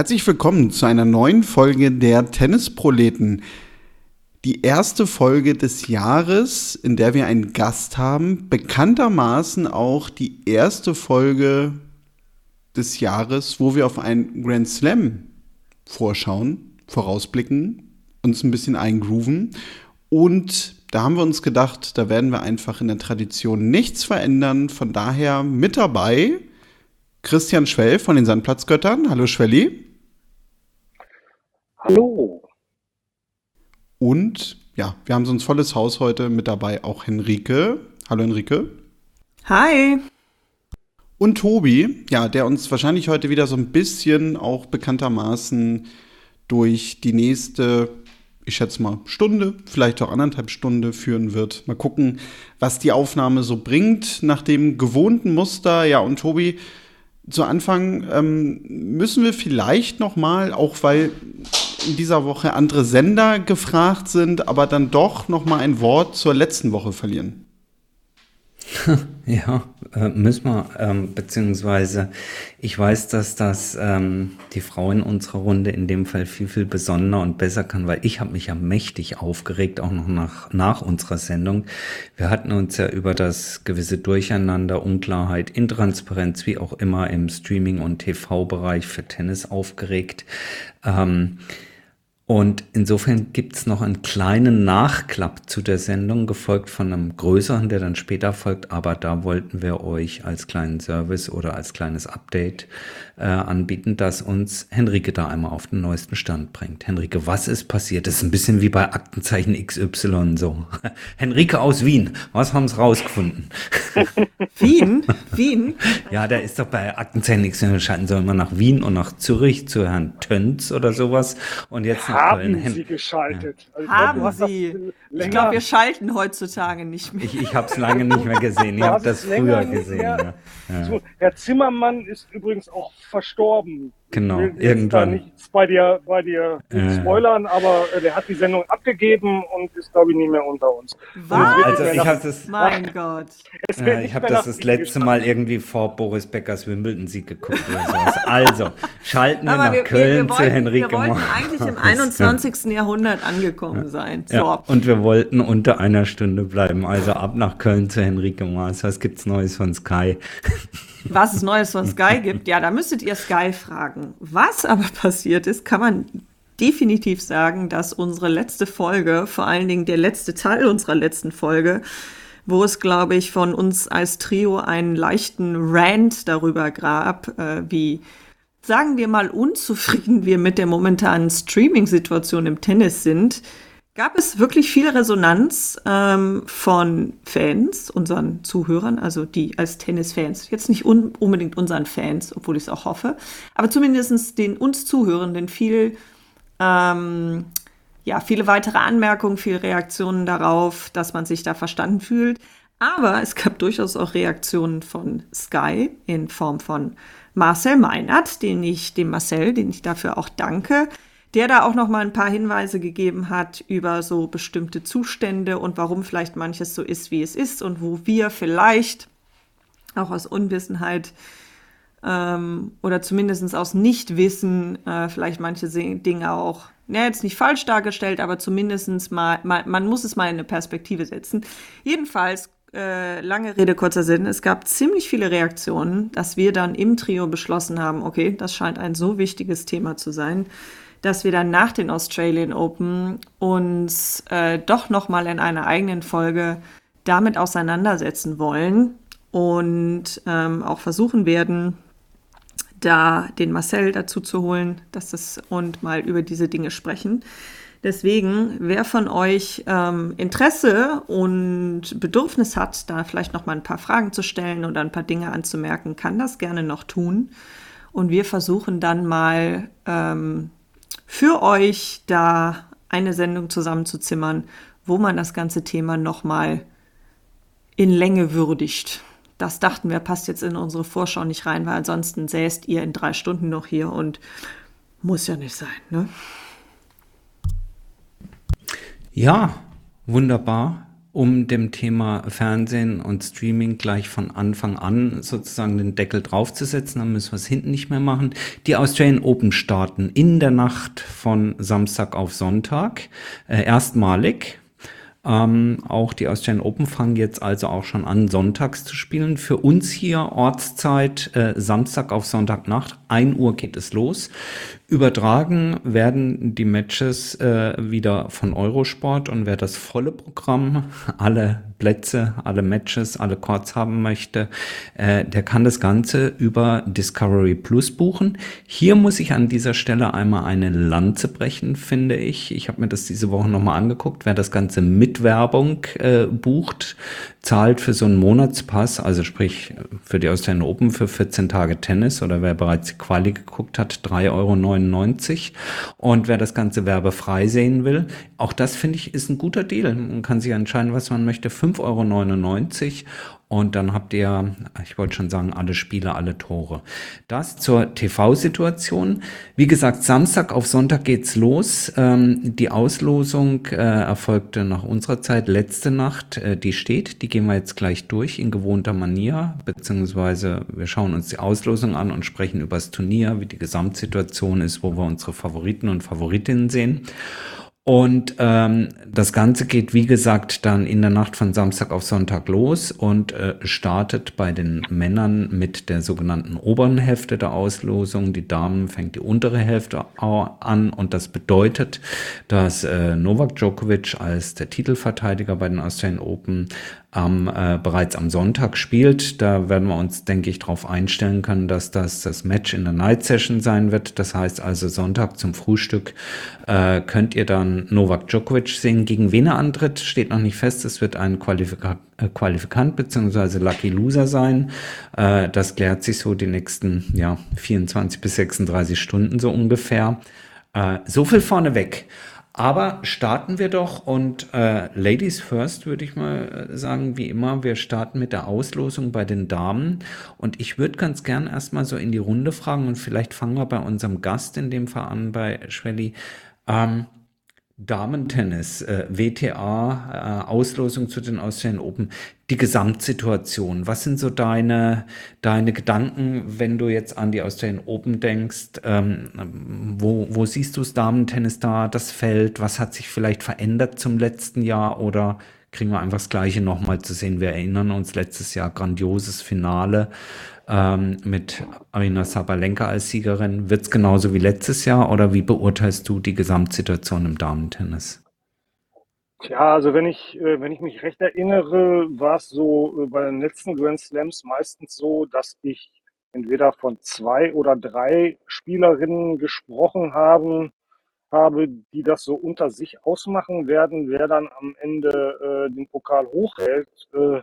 Herzlich willkommen zu einer neuen Folge der Tennisproleten. Die erste Folge des Jahres, in der wir einen Gast haben, bekanntermaßen auch die erste Folge des Jahres, wo wir auf einen Grand Slam vorschauen, vorausblicken, uns ein bisschen eingrooven. Und da haben wir uns gedacht, da werden wir einfach in der Tradition nichts verändern. Von daher mit dabei Christian Schwell von den Sandplatzgöttern. Hallo Schwelli. Hallo. Und ja, wir haben so ein volles Haus heute mit dabei, auch Henrike. Hallo Henrike. Hi. Und Tobi, ja, der uns wahrscheinlich heute wieder so ein bisschen auch bekanntermaßen durch die nächste, ich schätze mal, Stunde, vielleicht auch anderthalb Stunde führen wird. Mal gucken, was die Aufnahme so bringt nach dem gewohnten Muster. Ja, und Tobi, zu Anfang ähm, müssen wir vielleicht noch mal, auch weil in dieser Woche andere Sender gefragt sind, aber dann doch noch mal ein Wort zur letzten Woche verlieren. Ja, äh, müssen wir, ähm, beziehungsweise ich weiß, dass das ähm, die Frau in unserer Runde in dem Fall viel, viel besonderer und besser kann, weil ich habe mich ja mächtig aufgeregt, auch noch nach, nach unserer Sendung. Wir hatten uns ja über das gewisse Durcheinander, Unklarheit, Intransparenz, wie auch immer im Streaming- und TV-Bereich für Tennis aufgeregt. Ähm, und insofern gibt's noch einen kleinen Nachklapp zu der Sendung, gefolgt von einem größeren, der dann später folgt. Aber da wollten wir euch als kleinen Service oder als kleines Update äh, anbieten, dass uns Henrike da einmal auf den neuesten Stand bringt. Henrike, was ist passiert? Das ist ein bisschen wie bei Aktenzeichen XY so. Henrike aus Wien, was haben sie rausgefunden? Wien? Wien? Ja, der ist doch bei Aktenzeichen XY, schalten sie immer nach Wien und nach Zürich zu Herrn Tönz oder sowas. Und jetzt haben. Sie geschaltet. Ja. Also, haben Sie? Ich glaube, wir schalten heutzutage nicht mehr. Ich, ich habe es lange nicht mehr gesehen. Ich habe das früher gesehen. Ja. So, Herr Zimmermann ist übrigens auch verstorben. Genau, ich will irgendwann. Nichts bei dir, bei dir äh. spoilern, aber äh, der hat die Sendung abgegeben und ist, glaube ich, nicht mehr unter uns. Was? Also ich habe das, mein Gott. Äh, ich habe das das letzte Mal irgendwie vor Boris Beckers Wimbledon-Sieg geguckt oder sowas. Also, schalten wir nach wir, Köln wir, wir zu Henrike Wir wollten eigentlich im 21. Jahrhundert angekommen sein. So. Ja, und wir wollten unter einer Stunde bleiben. Also ab nach Köln zu Henrike Maas. Was gibt's Neues von Sky? was es Neues von Sky gibt, ja, da müsstet ihr Sky fragen. Was aber passiert ist, kann man definitiv sagen, dass unsere letzte Folge, vor allen Dingen der letzte Teil unserer letzten Folge, wo es, glaube ich, von uns als Trio einen leichten Rant darüber gab, äh, wie, sagen wir mal, unzufrieden wir mit der momentanen Streaming-Situation im Tennis sind, gab es wirklich viel Resonanz ähm, von Fans, unseren Zuhörern, also die als Tennisfans, jetzt nicht un unbedingt unseren Fans, obwohl ich es auch hoffe, aber zumindest den uns Zuhörenden viel, ähm, ja, viele weitere Anmerkungen, viele Reaktionen darauf, dass man sich da verstanden fühlt. Aber es gab durchaus auch Reaktionen von Sky in Form von Marcel Meinert, den ich, dem Marcel, den ich dafür auch danke, der da auch noch mal ein paar Hinweise gegeben hat über so bestimmte Zustände und warum vielleicht manches so ist, wie es ist und wo wir vielleicht auch aus Unwissenheit ähm, oder zumindest aus Nichtwissen äh, vielleicht manche Dinge auch, ja, jetzt nicht falsch dargestellt, aber zumindest mal, mal, man muss es mal in eine Perspektive setzen. Jedenfalls äh, lange Rede, kurzer Sinn. Es gab ziemlich viele Reaktionen, dass wir dann im Trio beschlossen haben, okay, das scheint ein so wichtiges Thema zu sein, dass wir dann nach den Australian Open uns äh, doch noch mal in einer eigenen Folge damit auseinandersetzen wollen und ähm, auch versuchen werden, da den Marcel dazu zu holen, dass das und mal über diese Dinge sprechen. Deswegen, wer von euch ähm, Interesse und Bedürfnis hat, da vielleicht noch mal ein paar Fragen zu stellen oder ein paar Dinge anzumerken, kann das gerne noch tun. Und wir versuchen dann mal ähm, für euch da eine Sendung zusammenzuzimmern, wo man das ganze Thema nochmal in Länge würdigt. Das dachten wir, passt jetzt in unsere Vorschau nicht rein, weil ansonsten säßt ihr in drei Stunden noch hier und muss ja nicht sein, ne? Ja, wunderbar. Um dem Thema Fernsehen und Streaming gleich von Anfang an sozusagen den Deckel draufzusetzen. Dann müssen wir es hinten nicht mehr machen. Die Australian Open starten in der Nacht von Samstag auf Sonntag. Äh, erstmalig. Ähm, auch die Australian Open fangen jetzt also auch schon an, sonntags zu spielen. Für uns hier Ortszeit äh, Samstag auf Sonntagnacht. 1 Uhr geht es los. Übertragen werden die Matches äh, wieder von Eurosport und wer das volle Programm, alle Plätze, alle Matches, alle Chords haben möchte, äh, der kann das Ganze über Discovery Plus buchen. Hier muss ich an dieser Stelle einmal eine Lanze brechen, finde ich. Ich habe mir das diese Woche nochmal angeguckt. Wer das Ganze mit Werbung äh, bucht, zahlt für so einen Monatspass, also sprich für die Australian Open für 14 Tage Tennis oder wer bereits die Quali geguckt hat, 3,99 Euro und wer das Ganze werbefrei sehen will, auch das finde ich ist ein guter Deal. Man kann sich entscheiden, was man möchte. 5,99 Euro und dann habt ihr, ich wollte schon sagen, alle Spiele, alle Tore. Das zur TV-Situation. Wie gesagt, Samstag auf Sonntag geht's los. Ähm, die Auslosung äh, erfolgte nach unserer Zeit letzte Nacht. Äh, die steht, die gehen wir jetzt gleich durch in gewohnter Manier, beziehungsweise wir schauen uns die Auslosung an und sprechen über das Turnier, wie die Gesamtsituation ist, wo wir unsere Favoriten und Favoritinnen sehen. Und ähm, das Ganze geht, wie gesagt, dann in der Nacht von Samstag auf Sonntag los und äh, startet bei den Männern mit der sogenannten oberen Hälfte der Auslosung. Die Damen fängt die untere Hälfte an und das bedeutet, dass äh, Novak Djokovic als der Titelverteidiger bei den Australian Open am, äh, bereits am Sonntag spielt. Da werden wir uns, denke ich, darauf einstellen können, dass das das Match in der Night Session sein wird. Das heißt also Sonntag zum Frühstück äh, könnt ihr dann Novak Djokovic sehen. Gegen wen er antritt, steht noch nicht fest. Es wird ein Qualifika äh, Qualifikant beziehungsweise Lucky Loser sein. Äh, das klärt sich so die nächsten ja, 24 bis 36 Stunden so ungefähr. Äh, so viel vorneweg. Aber starten wir doch und äh, Ladies first würde ich mal äh, sagen, wie immer, wir starten mit der Auslosung bei den Damen und ich würde ganz gern erstmal so in die Runde fragen und vielleicht fangen wir bei unserem Gast in dem Fall an, bei Schwelli. Ähm, Damentennis, äh, WTA, äh, Auslosung zu den Australian Open, die Gesamtsituation. Was sind so deine, deine Gedanken, wenn du jetzt an die Australian Open denkst? Ähm, wo, wo siehst du das Damentennis da, das Feld? Was hat sich vielleicht verändert zum letzten Jahr oder kriegen wir einfach das Gleiche nochmal zu sehen? Wir erinnern uns letztes Jahr grandioses Finale ähm, mit Arina Sabalenka als Siegerin. Wird es genauso wie letztes Jahr oder wie beurteilst du die Gesamtsituation im Damentennis? Tja, also wenn ich, äh, wenn ich mich recht erinnere, war es so äh, bei den letzten Grand Slams meistens so, dass ich entweder von zwei oder drei Spielerinnen gesprochen haben, habe, die das so unter sich ausmachen werden, wer dann am Ende äh, den Pokal hochhält. Äh, äh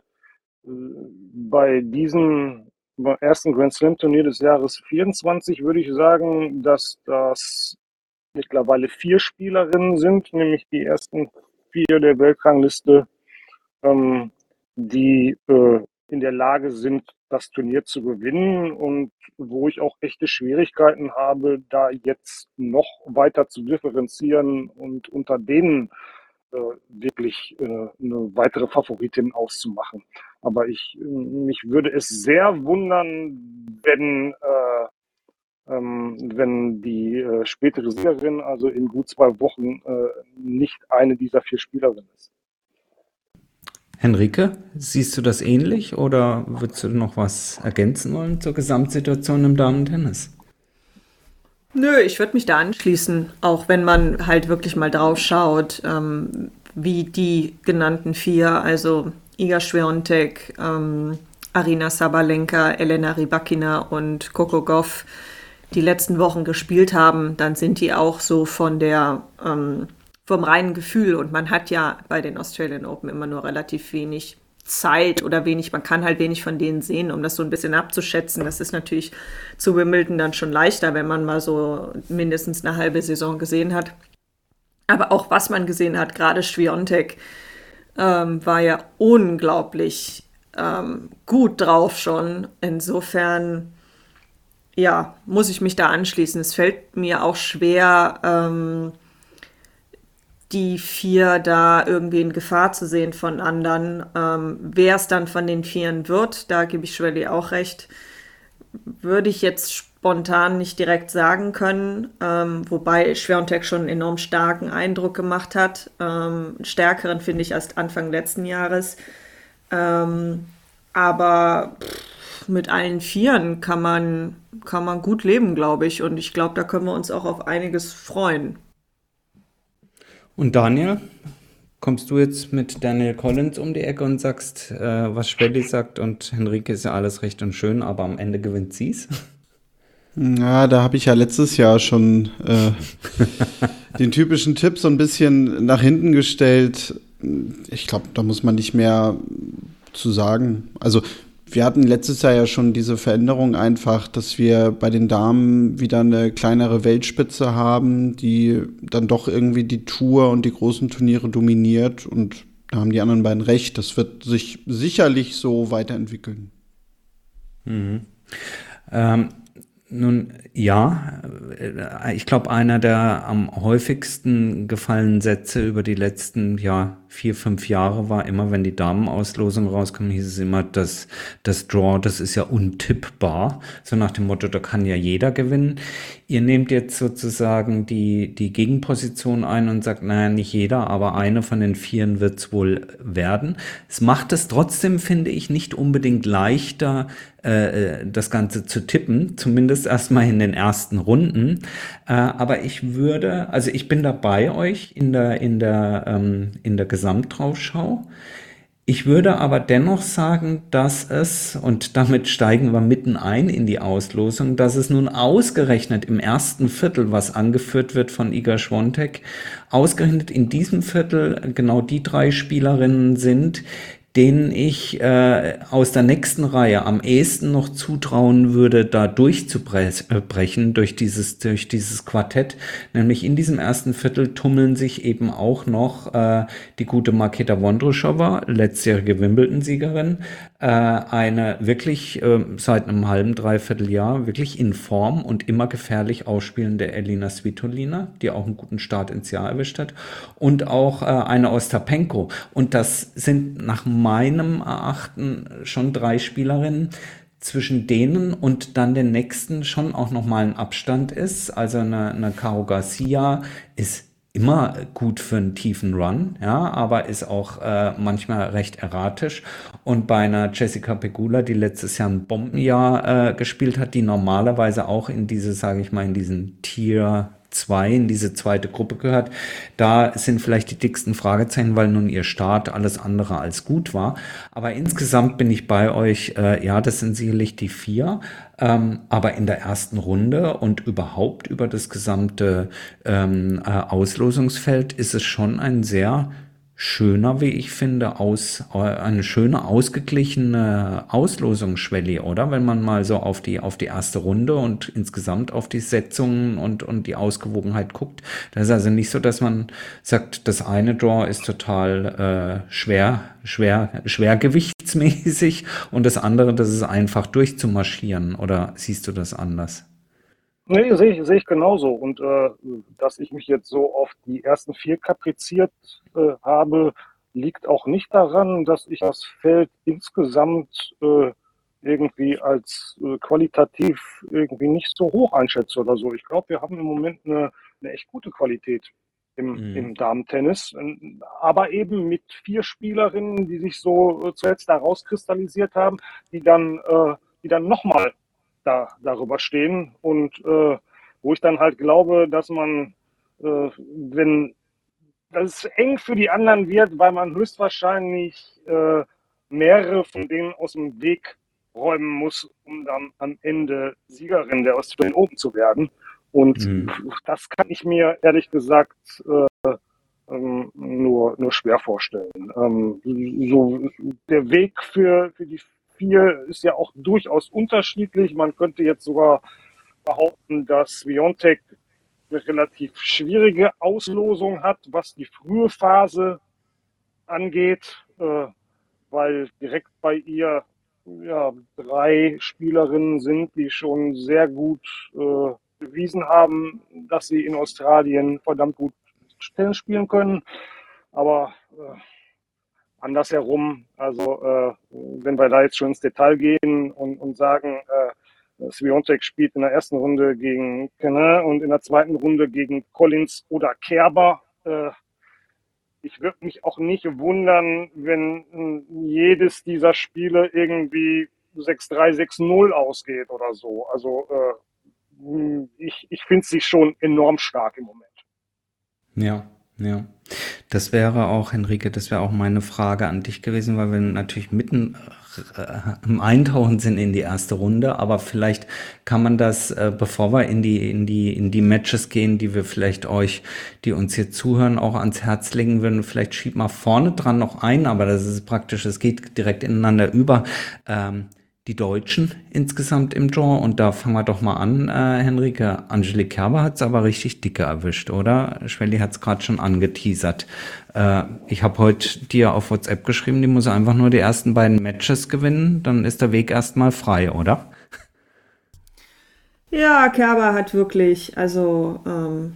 bei diesem beim ersten Grand Slam Turnier des Jahres 24 würde ich sagen, dass das mittlerweile vier Spielerinnen sind, nämlich die ersten vier der Weltrangliste, ähm, die äh, in der Lage sind, das Turnier zu gewinnen und wo ich auch echte Schwierigkeiten habe, da jetzt noch weiter zu differenzieren und unter denen wirklich äh, eine weitere Favoritin auszumachen. Aber ich, mich würde es sehr wundern, wenn, äh, ähm, wenn die äh, spätere Siegerin, also in gut zwei Wochen, äh, nicht eine dieser vier Spielerinnen ist. Henrike, siehst du das ähnlich oder würdest du noch was ergänzen wollen zur Gesamtsituation im Damen-Tennis? Nö, ich würde mich da anschließen, auch wenn man halt wirklich mal drauf schaut, ähm, wie die genannten vier, also Iga Schwerontek, ähm, Arina Sabalenka, Elena Rybakina und Coco Goff die letzten Wochen gespielt haben, dann sind die auch so von der ähm, vom reinen Gefühl. Und man hat ja bei den Australian Open immer nur relativ wenig Zeit oder wenig, man kann halt wenig von denen sehen, um das so ein bisschen abzuschätzen. Das ist natürlich zu Wimbledon dann schon leichter, wenn man mal so mindestens eine halbe Saison gesehen hat. Aber auch was man gesehen hat, gerade Schwiontek, ähm, war ja unglaublich ähm, gut drauf schon. Insofern, ja, muss ich mich da anschließen. Es fällt mir auch schwer, ähm, die vier da irgendwie in Gefahr zu sehen von anderen. Ähm, Wer es dann von den Vieren wird, da gebe ich Schwelly auch recht, würde ich jetzt spontan nicht direkt sagen können, ähm, wobei Schwerontek schon einen enorm starken Eindruck gemacht hat. Ähm, stärkeren finde ich erst Anfang letzten Jahres. Ähm, aber pff, mit allen Vieren kann man, kann man gut leben, glaube ich. Und ich glaube, da können wir uns auch auf einiges freuen. Und Daniel, kommst du jetzt mit Daniel Collins um die Ecke und sagst, äh, was Schwelli sagt und Henrike ist ja alles recht und schön, aber am Ende gewinnt sie's? Ja, da habe ich ja letztes Jahr schon äh, den typischen Tipp so ein bisschen nach hinten gestellt. Ich glaube, da muss man nicht mehr zu sagen. Also wir hatten letztes Jahr ja schon diese Veränderung einfach, dass wir bei den Damen wieder eine kleinere Weltspitze haben, die dann doch irgendwie die Tour und die großen Turniere dominiert. Und da haben die anderen beiden recht. Das wird sich sicherlich so weiterentwickeln. Mhm. Ähm, nun ja, äh, ich glaube, einer der am häufigsten gefallenen Sätze über die letzten ja, vier, fünf Jahre war immer, wenn die Damenauslosung rauskam, hieß es immer, dass das Draw, das ist ja untippbar. So nach dem Motto, da kann ja jeder gewinnen. Ihr nehmt jetzt sozusagen die, die Gegenposition ein und sagt, naja, nicht jeder, aber eine von den Vieren wird es wohl werden. Es macht es trotzdem, finde ich, nicht unbedingt leichter, äh, äh, das Ganze zu tippen, zumindest erstmal in den ersten Runden. Äh, aber ich würde, also ich bin da bei euch in der, in der, ähm, in der Gesamtdraufschau. Ich würde aber dennoch sagen, dass es, und damit steigen wir mitten ein in die Auslosung, dass es nun ausgerechnet im ersten Viertel, was angeführt wird von Iga Schwontek, ausgerechnet in diesem Viertel genau die drei Spielerinnen sind, denen ich äh, aus der nächsten Reihe am ehesten noch zutrauen würde, da durchzubrechen durch dieses, durch dieses Quartett. Nämlich in diesem ersten Viertel tummeln sich eben auch noch äh, die gute Marketa Wondruschowa, letztjährige Wimbledon-Siegerin, äh, eine wirklich äh, seit einem halben, dreiviertel Jahr wirklich in Form und immer gefährlich ausspielende Elina Svitolina, die auch einen guten Start ins Jahr erwischt hat, und auch äh, eine Ostapenko. Und das sind nach meinem Erachten schon drei Spielerinnen, zwischen denen und dann den nächsten schon auch nochmal ein Abstand ist. Also eine, eine Caro Garcia ist immer gut für einen tiefen Run, ja, aber ist auch äh, manchmal recht erratisch. Und bei einer Jessica Pegula, die letztes Jahr ein Bombenjahr äh, gespielt hat, die normalerweise auch in diese, sage ich mal, in diesen Tier 2 in diese zweite Gruppe gehört. Da sind vielleicht die dicksten Fragezeichen, weil nun ihr Start alles andere als gut war. Aber insgesamt bin ich bei euch, äh, ja, das sind sicherlich die vier. Ähm, aber in der ersten Runde und überhaupt über das gesamte ähm, äh, Auslosungsfeld ist es schon ein sehr schöner, wie ich finde, aus, äh, eine schöne, ausgeglichene Auslosungsschwelle, oder? Wenn man mal so auf die, auf die erste Runde und insgesamt auf die Setzungen und, und die Ausgewogenheit guckt. Das ist also nicht so, dass man sagt, das eine Draw ist total äh, schwer, schwer, schwergewichtsmäßig und das andere, das ist einfach durchzumarschieren. Oder siehst du das anders? Nee, sehe ich, sehe ich genauso. Und äh, dass ich mich jetzt so auf die ersten vier kapriziert äh, habe, liegt auch nicht daran, dass ich das Feld insgesamt äh, irgendwie als äh, qualitativ irgendwie nicht so hoch einschätze oder so. Ich glaube, wir haben im Moment eine, eine echt gute Qualität im, mhm. im Damen-Tennis. Aber eben mit vier Spielerinnen, die sich so äh, zuletzt da rauskristallisiert haben, die dann, äh, die dann nochmal da, darüber stehen und äh, wo ich dann halt glaube, dass man, äh, wenn das eng für die anderen wird, weil man höchstwahrscheinlich äh, mehrere von denen aus dem Weg räumen muss, um dann am Ende Siegerin der Australian Open zu werden. Und mhm. das kann ich mir ehrlich gesagt äh, ähm, nur, nur schwer vorstellen. Ähm, so der Weg für, für die vier ist ja auch durchaus unterschiedlich. Man könnte jetzt sogar behaupten, dass Biontech eine relativ schwierige Auslosung hat, was die frühe Phase angeht, äh, weil direkt bei ihr ja, drei Spielerinnen sind, die schon sehr gut äh, bewiesen haben, dass sie in Australien verdammt gut Tennis spielen können. Aber äh, andersherum, also äh, wenn wir da jetzt schon ins Detail gehen und, und sagen, äh, Sviontek spielt in der ersten Runde gegen Kenne und in der zweiten Runde gegen Collins oder Kerber. Äh, ich würde mich auch nicht wundern, wenn jedes dieser Spiele irgendwie 6-3, 6-0 ausgeht oder so. Also äh, ich, ich finde sie schon enorm stark im Moment. Ja, ja. Das wäre auch, Henrike, das wäre auch meine Frage an dich gewesen, weil wir natürlich mitten äh, im Eintauchen sind in die erste Runde, aber vielleicht kann man das, äh, bevor wir in die, in die, in die Matches gehen, die wir vielleicht euch, die uns hier zuhören, auch ans Herz legen würden, vielleicht schiebt mal vorne dran noch ein, aber das ist praktisch, es geht direkt ineinander über. Ähm, die Deutschen insgesamt im Genre. Und da fangen wir doch mal an, äh, Henrike. Angelique Kerber hat es aber richtig dicke erwischt, oder? Schwelli hat es gerade schon angeteasert. Äh, ich habe heute dir auf WhatsApp geschrieben, die muss einfach nur die ersten beiden Matches gewinnen, dann ist der Weg erstmal frei, oder? Ja, Kerber hat wirklich, also ähm,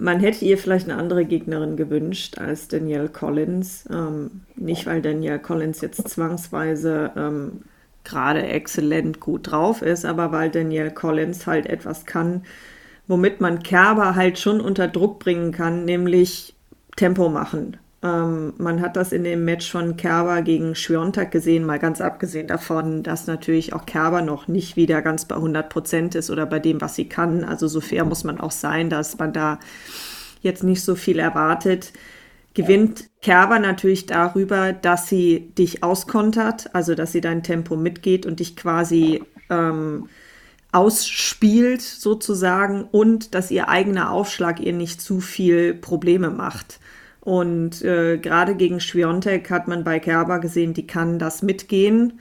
man hätte ihr vielleicht eine andere Gegnerin gewünscht als Danielle Collins. Ähm, nicht, weil Danielle Collins jetzt zwangsweise ähm, gerade exzellent gut drauf ist, aber weil Danielle Collins halt etwas kann, womit man Kerber halt schon unter Druck bringen kann, nämlich Tempo machen. Ähm, man hat das in dem Match von Kerber gegen Schwiontek gesehen, mal ganz abgesehen davon, dass natürlich auch Kerber noch nicht wieder ganz bei 100 Prozent ist oder bei dem, was sie kann. Also so fair muss man auch sein, dass man da jetzt nicht so viel erwartet. Gewinnt Kerber natürlich darüber, dass sie dich auskontert, also dass sie dein Tempo mitgeht und dich quasi ähm, ausspielt sozusagen und dass ihr eigener Aufschlag ihr nicht zu viel Probleme macht. Und äh, gerade gegen Schwiontek hat man bei Kerber gesehen, die kann das mitgehen.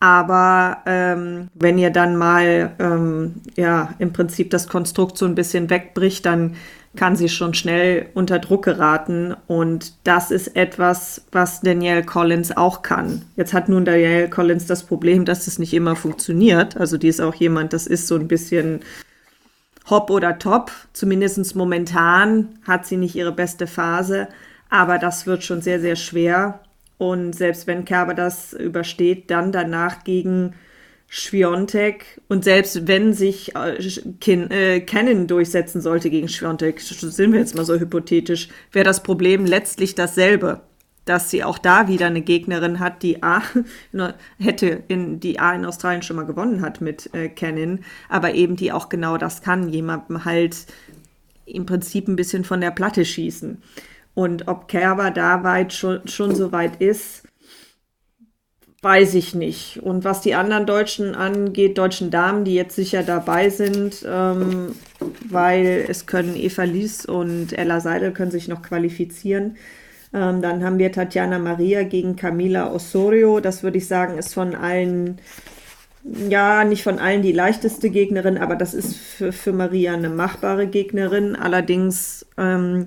Aber ähm, wenn ihr dann mal ähm, ja im Prinzip das Konstrukt so ein bisschen wegbricht, dann kann sie schon schnell unter Druck geraten. Und das ist etwas, was Danielle Collins auch kann. Jetzt hat nun Danielle Collins das Problem, dass es nicht immer funktioniert. Also die ist auch jemand, das ist so ein bisschen hopp oder top. Zumindest momentan hat sie nicht ihre beste Phase, aber das wird schon sehr, sehr schwer. Und selbst wenn Kerber das übersteht, dann danach gegen Schwiontek und selbst wenn sich äh, Kin, äh, Canon durchsetzen sollte gegen Schwiontek, sind wir jetzt mal so hypothetisch, wäre das Problem letztlich dasselbe dass sie auch da wieder eine Gegnerin hat, die A hätte in die A in Australien schon mal gewonnen hat mit äh, aber eben die auch genau das kann, jemandem halt im Prinzip ein bisschen von der Platte schießen. Und ob Kerber da weit schon, schon so weit ist, weiß ich nicht. Und was die anderen Deutschen angeht, deutschen Damen, die jetzt sicher dabei sind, ähm, weil es können Eva Lies und Ella Seidel können sich noch qualifizieren. Ähm, dann haben wir Tatjana Maria gegen Camila Osorio. Das würde ich sagen, ist von allen, ja, nicht von allen die leichteste Gegnerin, aber das ist für, für Maria eine machbare Gegnerin. Allerdings ähm,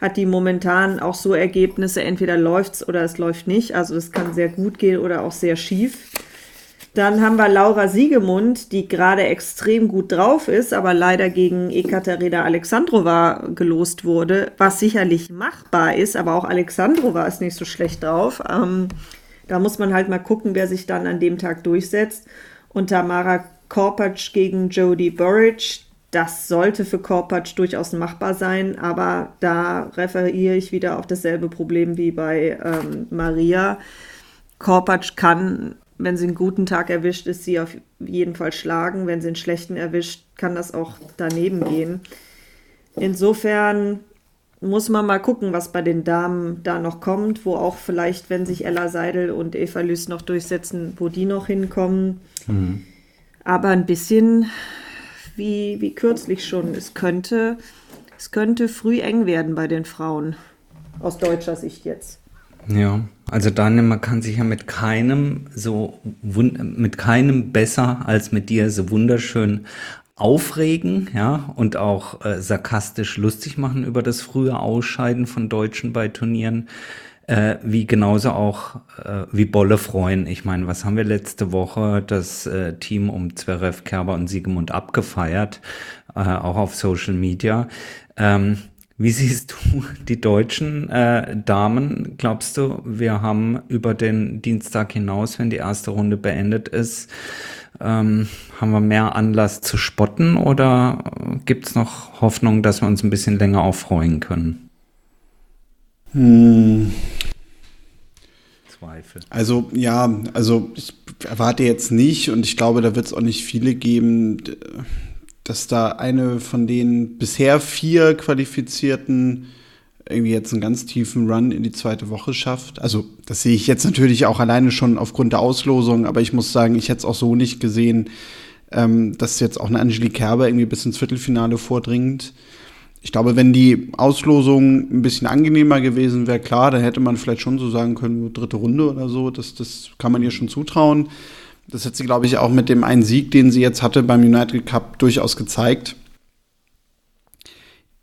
hat die momentan auch so Ergebnisse, entweder läuft es oder es läuft nicht. Also es kann sehr gut gehen oder auch sehr schief. Dann haben wir Laura Siegemund, die gerade extrem gut drauf ist, aber leider gegen Ekaterina Alexandrova gelost wurde, was sicherlich machbar ist, aber auch Alexandrova ist nicht so schlecht drauf. Ähm, da muss man halt mal gucken, wer sich dann an dem Tag durchsetzt. Und Tamara Korpatsch gegen Jodie Burridge, das sollte für Korpatsch durchaus machbar sein, aber da referiere ich wieder auf dasselbe Problem wie bei ähm, Maria. Korpatsch kann wenn sie einen guten Tag erwischt, ist sie auf jeden Fall schlagen. Wenn sie einen schlechten erwischt, kann das auch daneben gehen. Insofern muss man mal gucken, was bei den Damen da noch kommt, wo auch vielleicht, wenn sich Ella Seidel und Eva Lüß noch durchsetzen, wo die noch hinkommen. Mhm. Aber ein bisschen wie, wie kürzlich schon. Es könnte, es könnte früh eng werden bei den Frauen. Aus deutscher Sicht jetzt. Ja, also Daniel, man kann sich ja mit keinem so mit keinem besser als mit dir so wunderschön aufregen, ja, und auch äh, sarkastisch lustig machen über das frühe Ausscheiden von Deutschen bei Turnieren, äh, wie genauso auch äh, wie Bolle freuen. Ich meine, was haben wir letzte Woche das äh, Team um Zverev, Kerber und Siegemund abgefeiert, äh, auch auf Social Media. Ähm, Wie siehst du die deutschen äh, Damen? Glaubst du, wir haben über den Dienstag hinaus, wenn die erste Runde beendet ist, ähm, haben wir mehr Anlass zu spotten oder gibt es noch Hoffnung, dass wir uns ein bisschen länger aufreuen können? Hm. Zweifel. Also ja, also ich erwarte jetzt nicht und ich glaube, da wird es auch nicht viele geben, dass da eine von den bisher vier Qualifizierten irgendwie jetzt einen ganz tiefen Run in die zweite Woche schafft. Also das sehe ich jetzt natürlich auch alleine schon aufgrund der Auslosung, aber ich muss sagen, ich hätte es auch so nicht gesehen, ähm, dass jetzt auch eine Angelique Kerber irgendwie bis ins Viertelfinale vordringt. Ich glaube, wenn die Auslosung ein bisschen angenehmer gewesen wäre, klar, dann hätte man vielleicht schon so sagen können, dritte Runde oder so. Das, das kann man ihr schon zutrauen. Das hat sie, glaube ich, auch mit dem einen Sieg, den sie jetzt hatte beim United Cup, durchaus gezeigt.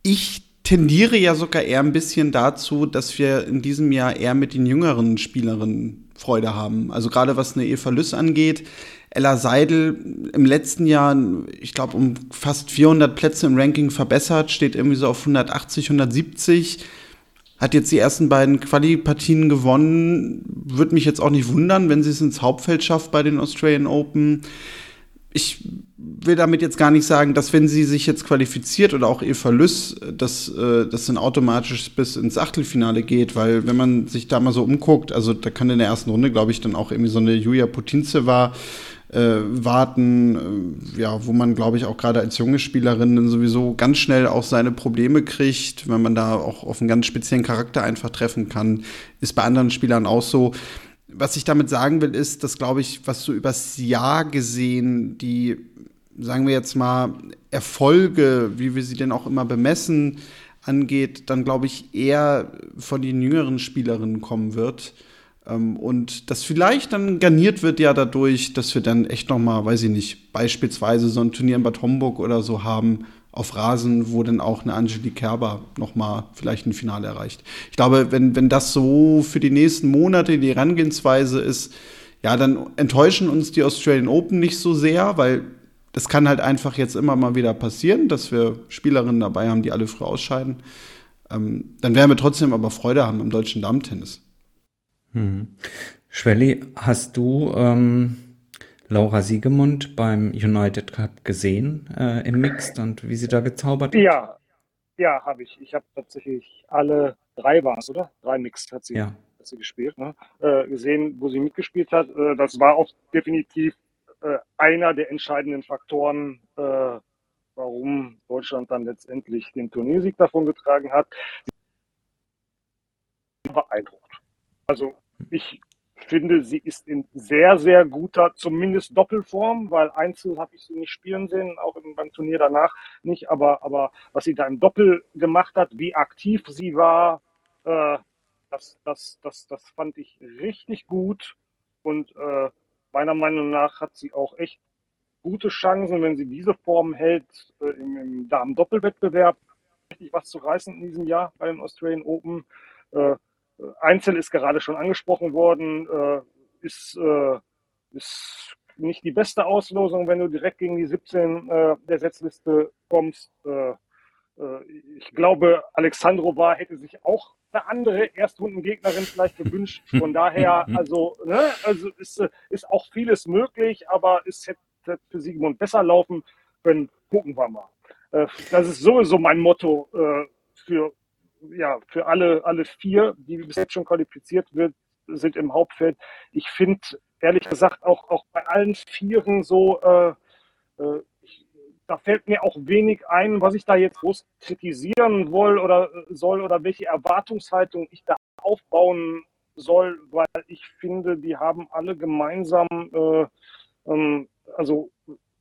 Ich tendiere ja sogar eher ein bisschen dazu, dass wir in diesem Jahr eher mit den jüngeren Spielerinnen Freude haben. Also gerade was eine Eva Lüss angeht. Ella Seidel im letzten Jahr, ich glaube, um fast 400 Plätze im Ranking verbessert, steht irgendwie so auf 180, 170 hat jetzt die ersten beiden Quali-Partien gewonnen. Würde mich jetzt auch nicht wundern, wenn sie es ins Hauptfeld schafft bei den Australian Open. Ich will damit jetzt gar nicht sagen, dass wenn sie sich jetzt qualifiziert oder auch Eva Lüss, dass äh, das dann automatisch bis ins Achtelfinale geht, weil wenn man sich da mal so umguckt, also da kann in der ersten Runde, glaube ich, dann auch irgendwie so eine Julia Putinze war, warten, äh, ja, wo man, glaube ich, auch gerade als junge Spielerin sowieso ganz schnell auch seine Probleme kriegt, wenn man da auch auf einen ganz speziellen Charakter einfach treffen kann, ist bei anderen Spielern auch so. Was ich damit sagen will, ist, dass, glaube ich, was so übers Jahr gesehen, die, sagen wir jetzt mal, Erfolge, wie wir sie denn auch immer bemessen, angeht, dann glaube ich eher von den jüngeren Spielerinnen kommen wird. Ähm, und das vielleicht dann garniert wird ja dadurch, dass wir dann echt noch mal, weiß ich nicht, beispielsweise so ein Turnier in Bad Homburg oder so haben auf Rasen, wo dann auch eine Angelique Kerber noch mal vielleicht ein Finale erreicht. Ich glaube, wenn, wenn das so für die nächsten Monate die Herangehensweise ist, ja, dann enttäuschen uns die Australian Open nicht so sehr, weil das kann halt einfach jetzt immer mal wieder passieren, dass wir Spielerinnen dabei haben, die alle früh ausscheiden. Ähm, dann werden wir trotzdem aber Freude haben im deutschen Damen-Tennis. Mhm. Schwelli, hast du ähm, Laura Siegemund beim United Cup gesehen äh, im Mixed und wie sie da gezaubert hat? Ja, ja, habe ich. Ich habe tatsächlich alle drei war es, oder? Drei Mixed hat sie, ja. hat sie gespielt, ne? äh, gesehen, wo sie mitgespielt hat. Äh, das war auch definitiv äh, einer der entscheidenden Faktoren, äh, warum Deutschland dann letztendlich den Turniersieg davon getragen hat. Beeindruckt. Also ich finde, sie ist in sehr, sehr guter, zumindest Doppelform, weil Einzel habe ich sie nicht spielen sehen, auch beim Turnier danach nicht. Aber, aber was sie da im Doppel gemacht hat, wie aktiv sie war, äh, das, das, das, das fand ich richtig gut. Und äh, meiner Meinung nach hat sie auch echt gute Chancen, wenn sie diese Form hält, äh, im, im Damen-Doppelwettbewerb richtig was zu reißen in diesem Jahr bei den Australian Open. Äh, Einzel ist gerade schon angesprochen worden, äh, ist, äh, ist nicht die beste Auslosung, wenn du direkt gegen die 17 äh, der Setzliste kommst. Ich glaube, Alexandrova hätte sich auch eine andere Erstrundengegnerin vielleicht gewünscht. Von daher, also, ne, also ist, ist auch vieles möglich, aber es hätte für Sigmund besser laufen können. Gucken wir mal. Das ist sowieso mein Motto für ja, für alle, alle vier, die bis jetzt schon qualifiziert wird, sind im Hauptfeld. Ich finde, ehrlich gesagt, auch, auch bei allen Vieren so, äh, äh, ich, da fällt mir auch wenig ein, was ich da jetzt groß kritisieren will oder äh, soll oder welche Erwartungshaltung ich da aufbauen soll, weil ich finde, die haben alle gemeinsam, äh, ähm, also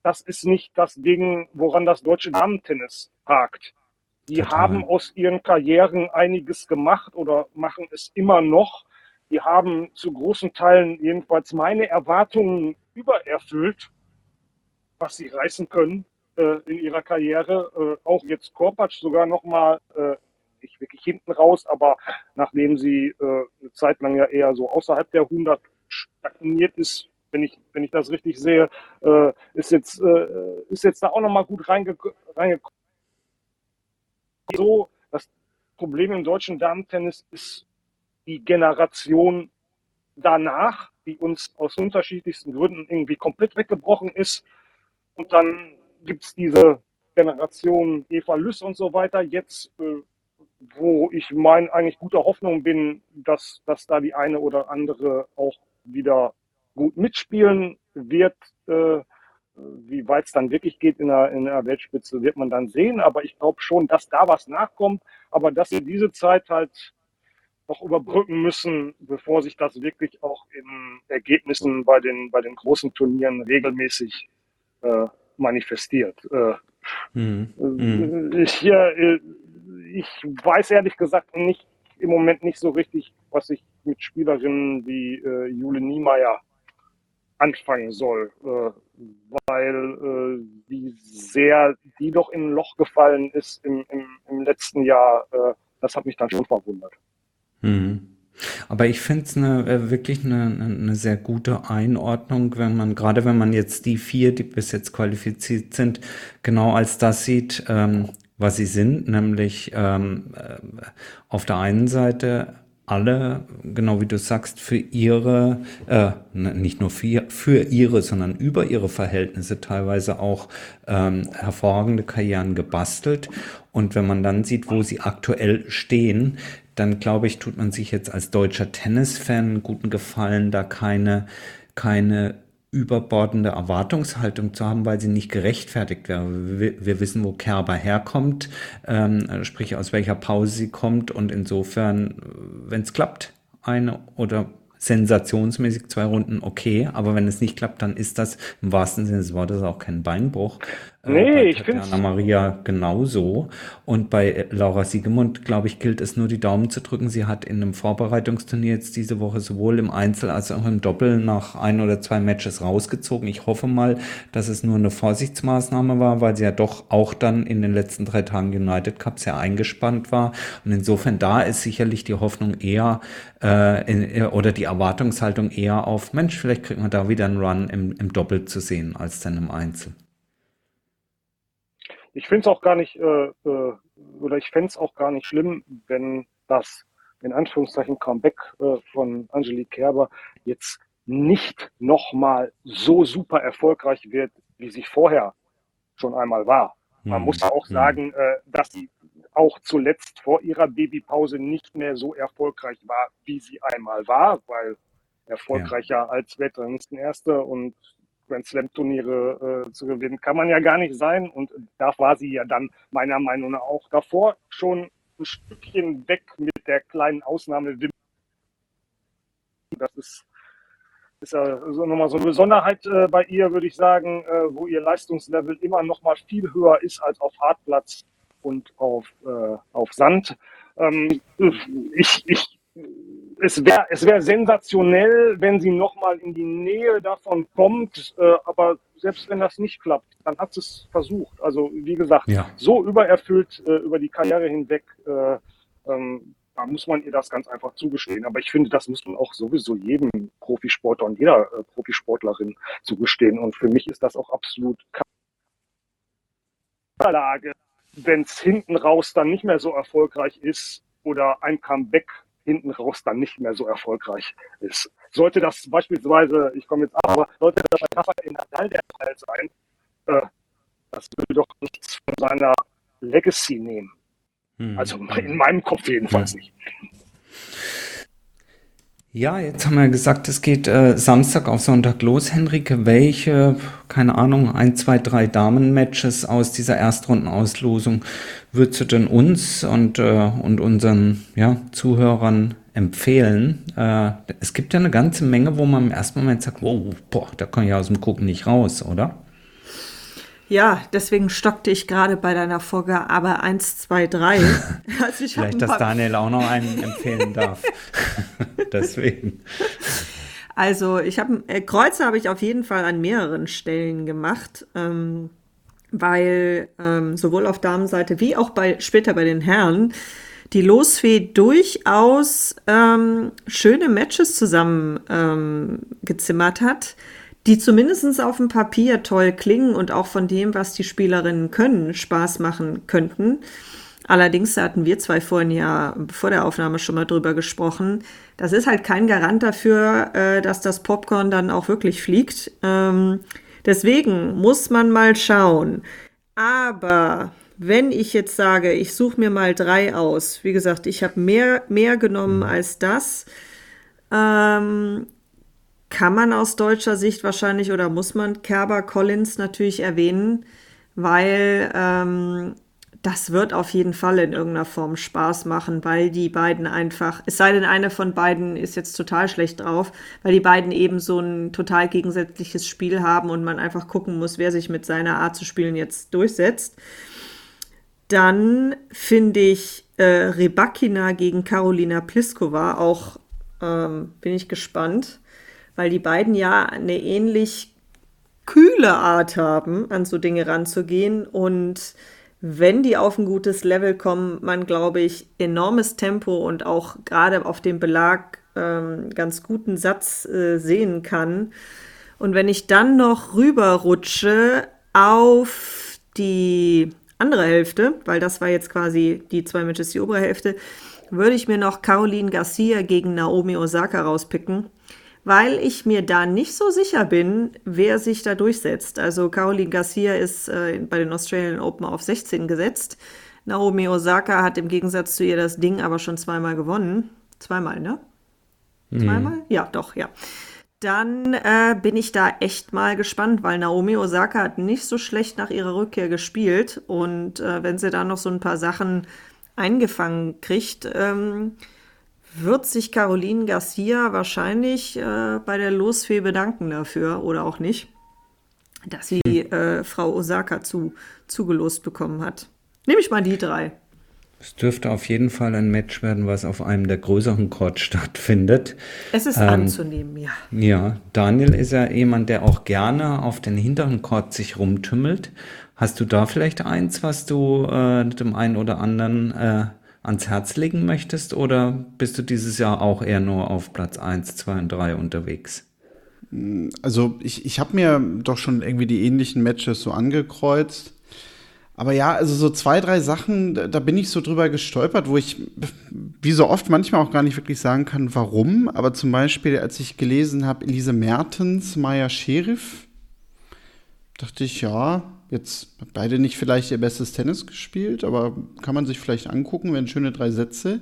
das ist nicht das Ding, woran das deutsche Damen-Tennis hakt. Die Total. haben aus ihren Karrieren einiges gemacht oder machen es immer noch. Die haben zu großen Teilen jedenfalls meine Erwartungen übererfüllt, was sie reißen können äh, in ihrer Karriere. Äh, auch jetzt Korpatsch sogar nochmal, äh, nicht wirklich hinten raus, aber nachdem sie äh, eine Zeit lang ja eher so außerhalb der 100 stagniert ist, wenn ich, wenn ich das richtig sehe, äh, ist, jetzt, äh, ist jetzt da auch nochmal gut reingekommen so, dass Problem im deutschen Damentennis ist die Generation danach, die uns aus unterschiedlichsten Gründen irgendwie komplett weggebrochen ist. Und dann gibt es diese Generation Eva Lüss und so weiter. Jetzt, äh, wo ich mein eigentlich guter Hoffnung bin, dass, dass da die eine oder andere auch wieder gut mitspielen wird. Äh, wie weit es dann wirklich geht in der, in der Weltspitze, wird man dann sehen. Aber ich glaube schon, dass da was nachkommt. Aber dass wir diese Zeit halt noch überbrücken müssen, bevor sich das wirklich auch in Ergebnissen bei den, bei den großen Turnieren regelmäßig äh, manifestiert. Äh, mhm. Ich, äh, ich weiß ehrlich gesagt nicht im Moment nicht so richtig, was ich mit Spielerinnen wie äh, Jule Niemeyer anfangen soll, äh, weil äh, wie sehr die doch in ein Loch gefallen ist im, im, im letzten Jahr, äh, das hat mich dann schon verwundert. Mhm. Aber ich finde es eine, wirklich eine, eine sehr gute Einordnung, wenn man, gerade wenn man jetzt die vier, die bis jetzt qualifiziert sind, genau als das sieht, ähm, was sie sind, nämlich ähm, äh, auf der einen Seite alle, genau wie du sagst, für ihre, äh, nicht nur für, für ihre, sondern über ihre Verhältnisse teilweise auch ähm, hervorragende Karrieren gebastelt. Und wenn man dann sieht, wo sie aktuell stehen, dann glaube ich, tut man sich jetzt als deutscher Tennisfan guten Gefallen, da keine, keine überbordende Erwartungshaltung zu haben, weil sie nicht gerechtfertigt wäre. Wir, wissen, wo Kerber herkommt, ähm, sprich aus welcher Pause sie kommt und insofern, wenn es klappt, eine oder sensationsmäßig zwei Runden okay, aber wenn es nicht klappt, dann ist das im wahrsten Sinne des Wortes auch kein Beinbruch. Äh, nee, äh, ich finde Anna Maria genauso. Und bei Laura Siegemund, glaube ich, gilt es nur die Daumen zu drücken. Sie hat in einem Vorbereitungsturnier jetzt diese Woche sowohl im Einzel als auch im Doppel nach ein oder zwei Matches rausgezogen. Ich hoffe mal, dass es nur eine Vorsichtsmaßnahme war, weil sie ja doch auch dann in den letzten drei Tagen United Cup sehr eingespannt war. Und insofern da ist sicherlich die Hoffnung eher äh, in, oder die Erwartungshaltung eher auf, Mensch, vielleicht kriegt man da wieder einen Run im, im Doppel zu sehen als dann im Einzel. Ich finde es auch gar nicht, äh, äh, oder ich fände es auch gar nicht schlimm, wenn das in Anführungszeichen Comeback äh, von Angelique Kerber jetzt nicht nochmal so super erfolgreich wird, wie sie vorher schon einmal war. Man hm. muss auch hm. sagen, äh, dass sie auch zuletzt vor ihrer Babypause nicht mehr so erfolgreich war, wie sie einmal war, weil erfolgreicher ja. als Weltranglistenerste und Grand Slam Turniere äh, zu gewinnen, kann man ja gar nicht sein. Und da war sie ja dann meiner Meinung nach auch davor schon ein Stückchen weg mit der kleinen Ausnahme. Das ist, ist ja so nochmal so eine Besonderheit äh, bei ihr, würde ich sagen, äh, wo ihr Leistungslevel immer noch mal viel höher ist als auf Hartplatz und auf, äh, auf Sand. Ähm, ich, ich es wäre es wär sensationell, wenn sie nochmal in die Nähe davon kommt. Äh, aber selbst wenn das nicht klappt, dann hat es versucht. Also wie gesagt, ja. so übererfüllt äh, über die Karriere hinweg, äh, ähm, da muss man ihr das ganz einfach zugestehen. Aber ich finde, das muss man auch sowieso jedem Profisportler und jeder äh, Profisportlerin zugestehen. Und für mich ist das auch absolut keine Lage, wenn es hinten raus dann nicht mehr so erfolgreich ist oder ein Comeback hinten raus dann nicht mehr so erfolgreich ist. Sollte das beispielsweise, ich komme jetzt ab, aber sollte das bei Rafael Nadal der Fall sein, äh, das würde doch nichts von seiner Legacy nehmen. Hm. Also in meinem Kopf jedenfalls hm. nicht. Ja, jetzt haben wir gesagt, es geht äh, Samstag auf Sonntag los. Henrike, welche, keine Ahnung, ein, zwei, drei Damen-Matches aus dieser Erstrundenauslosung würdest du denn uns und, äh, und unseren ja, Zuhörern empfehlen? Äh, es gibt ja eine ganze Menge, wo man im ersten Moment sagt, wow, boah, da kann ich aus dem Gucken nicht raus, oder? Ja, deswegen stockte ich gerade bei deiner Vorgabe 1, 2, 3. Also Vielleicht, dass Daniel auch noch einen empfehlen darf. deswegen. Also ich habe äh, Kreuze habe ich auf jeden Fall an mehreren Stellen gemacht, ähm, weil ähm, sowohl auf Damenseite wie auch bei später bei den Herren die Losfee durchaus ähm, schöne Matches zusammen ähm, gezimmert hat die zumindest auf dem Papier toll klingen und auch von dem, was die Spielerinnen können, Spaß machen könnten. Allerdings hatten wir zwei vorhin ja vor der Aufnahme schon mal drüber gesprochen. Das ist halt kein Garant dafür, äh, dass das Popcorn dann auch wirklich fliegt. Ähm, deswegen muss man mal schauen. Aber wenn ich jetzt sage, ich suche mir mal drei aus, wie gesagt, ich habe mehr, mehr genommen als das, ähm, kann man aus deutscher Sicht wahrscheinlich oder muss man Kerber Collins natürlich erwähnen, weil ähm, das wird auf jeden Fall in irgendeiner Form Spaß machen, weil die beiden einfach, es sei denn, eine von beiden ist jetzt total schlecht drauf, weil die beiden eben so ein total gegensätzliches Spiel haben und man einfach gucken muss, wer sich mit seiner Art zu spielen jetzt durchsetzt. Dann finde ich äh, Rebakina gegen Karolina Pliskova auch, ähm, bin ich gespannt, weil die beiden ja eine ähnlich kühle Art haben, an so Dinge ranzugehen und wenn die auf ein gutes Level kommen, man, glaube ich, enormes Tempo und auch gerade auf dem Belag ähm, ganz guten Satz äh, sehen kann. Und wenn ich dann noch rüberrutsche auf die andere Hälfte, weil das war jetzt quasi die zwei Matches die obere Hälfte, würde ich mir noch Caroline Garcia gegen Naomi Osaka rauspicken weil ich mir da nicht so sicher bin, wer sich da durchsetzt. Also Caroline Garcia ist äh, bei den Australian Open auf 16 gesetzt. Naomi Osaka hat im Gegensatz zu ihr das Ding aber schon zweimal gewonnen. Zweimal, ne? Mhm. Zweimal? Ja, doch, ja. Dann äh, bin ich da echt mal gespannt, weil Naomi Osaka hat nicht so schlecht nach ihrer Rückkehr gespielt. Und äh, wenn sie da noch so ein paar Sachen eingefangen kriegt, ähm, wird sich Caroline Garcia wahrscheinlich äh, bei der Losfee bedanken dafür oder auch nicht, dass sie hm. äh, Frau Osaka zu, zugelost bekommen hat. Nehme ich mal die drei. Es dürfte auf jeden Fall ein Match werden, was auf einem der größeren Courts stattfindet. Es ist ähm, anzunehmen, ja. Ja, Daniel ist ja jemand, der auch gerne auf den hinteren Court sich rumtümmelt. Hast du da vielleicht eins, was du äh, dem einen oder anderen äh, ans Herz legen möchtest oder bist du dieses Jahr auch eher nur auf Platz 1, 2 und 3 unterwegs? Also ich, ich habe mir doch schon irgendwie die ähnlichen Matches so angekreuzt. Aber ja, also so zwei, drei Sachen, da bin ich so drüber gestolpert, wo ich wie so oft manchmal auch gar nicht wirklich sagen kann, warum. Aber zum Beispiel, als ich gelesen habe, Elise Mertens, Maya Sheriff, dachte ich, ja, Jetzt beide nicht vielleicht ihr bestes Tennis gespielt, aber kann man sich vielleicht angucken, wenn schöne drei Sätze.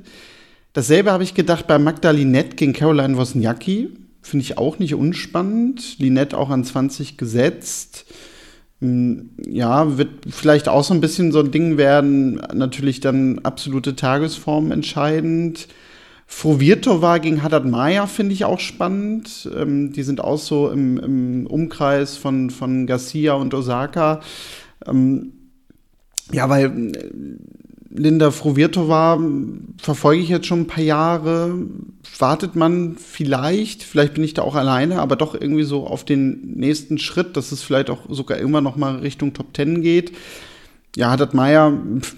Dasselbe habe ich gedacht bei Magda Linette gegen Caroline Wozniacki. Finde ich auch nicht unspannend. Linette auch an 20 gesetzt. Hm, ja, wird vielleicht auch so ein bisschen so ein Ding werden. Natürlich dann absolute Tagesform entscheidend. Frovirtova gegen Haddad Maya finde ich auch spannend. Ähm, die sind auch so im, im, Umkreis von, von Garcia und Osaka. Ähm, ja, weil äh, Linda Frovirtova verfolge ich jetzt schon ein paar Jahre. Wartet man vielleicht, vielleicht bin ich da auch alleine, aber doch irgendwie so auf den nächsten Schritt, dass es vielleicht auch sogar irgendwann noch mal Richtung Top Ten geht ja, Haddad Meier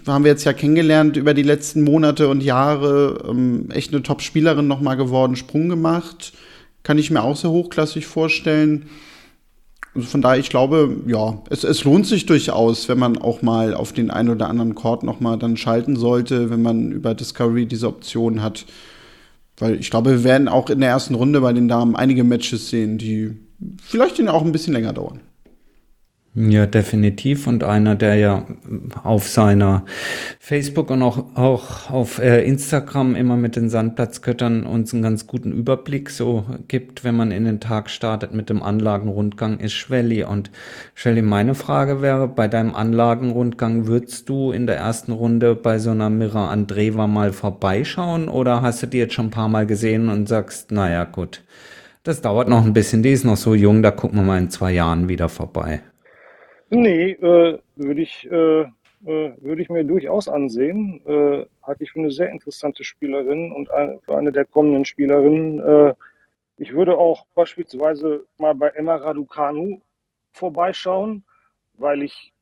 haben wir jetzt ja kennengelernt über die letzten Monate und Jahre. Ähm, echt eine Top-Spielerin nochmal geworden, Sprung gemacht. Kann ich mir auch sehr hochklassig vorstellen. Also von daher, ich glaube, ja, es, es lohnt sich durchaus, wenn man auch mal auf den einen oder anderen Chord nochmal dann schalten sollte, wenn man über Discovery diese Option hat. Weil ich glaube, wir werden auch in der ersten Runde bei den Damen einige Matches sehen, die vielleicht auch ein bisschen länger dauern. Ja, definitiv. Und einer, der ja auf seiner Facebook und auch, auch auf äh, Instagram immer mit den Sandplatzgöttern uns einen ganz guten Überblick so gibt, wenn man in den Tag startet mit dem Anlagenrundgang, ist Schwelli. Und Schwelli, meine Frage wäre, bei deinem Anlagenrundgang würdest du in der ersten Runde bei so einer Mira Andreeva mal vorbeischauen oder hast du die jetzt schon ein paar Mal gesehen und sagst, naja, gut, das dauert noch ein bisschen, die ist noch so jung, da gucken wir mal in zwei Jahren wieder vorbei. Nee, äh, würde ich, äh, äh, würde ich mir durchaus ansehen. Äh, halte ich für eine sehr interessante Spielerin und ein, für eine der kommenden Spielerinnen. Äh, ich würde auch beispielsweise mal bei Emma Raducanu vorbeischauen, weil ich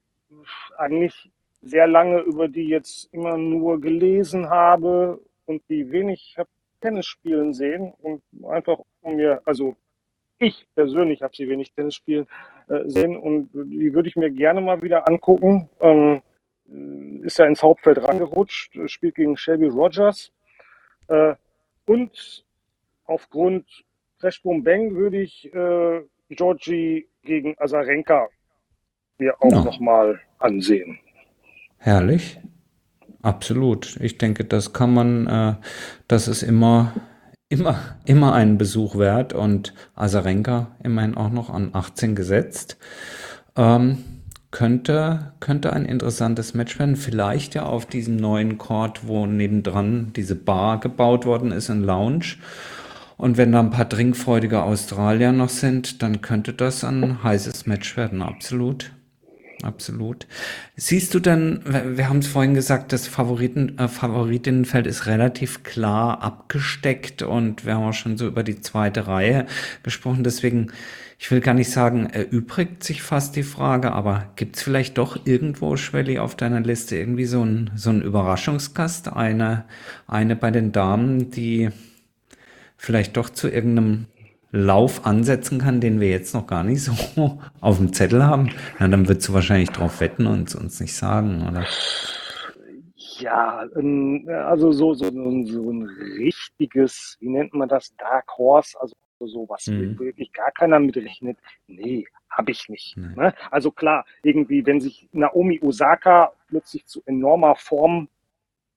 eigentlich sehr lange über die jetzt immer nur gelesen habe und die wenig habe Tennis spielen sehen und einfach um mir, also ich persönlich habe sie wenig Tennis spielen sehen und die würde ich mir gerne mal wieder angucken. Ähm, ist ja ins Hauptfeld rangerutscht, spielt gegen Shelby Rogers. Äh, und aufgrund Crash Boom Bang würde ich äh, Georgie gegen Azarenka mir auch ja. nochmal ansehen. Herrlich. Absolut. Ich denke, das kann man, äh, das ist immer, immer, immer einen Besuch wert und Azarenka immerhin auch noch an 18 gesetzt. Ähm, könnte, könnte ein interessantes Match werden. Vielleicht ja auf diesem neuen Court, wo nebendran diese Bar gebaut worden ist, ein Lounge. Und wenn da ein paar trinkfreudige Australier noch sind, dann könnte das ein heißes Match werden, absolut. Absolut. Siehst du denn, wir haben es vorhin gesagt, das Favoriten, äh, Favoritinnenfeld ist relativ klar abgesteckt und wir haben auch schon so über die zweite Reihe gesprochen. Deswegen, ich will gar nicht sagen, erübrigt sich fast die Frage, aber gibt es vielleicht doch irgendwo, Schwelli, auf deiner Liste irgendwie so ein, so ein Überraschungsgast, eine, eine bei den Damen, die vielleicht doch zu irgendeinem Lauf ansetzen kann, den wir jetzt noch gar nicht so auf dem Zettel haben, ja, dann würdest du wahrscheinlich drauf wetten und uns nicht sagen, oder? Ja, also so, so, so ein richtiges, wie nennt man das, Dark Horse, also sowas, mhm. wirklich gar keiner mitrechnet. Nee, habe ich nicht. Nee. Ne? Also klar, irgendwie, wenn sich Naomi Osaka plötzlich zu enormer Form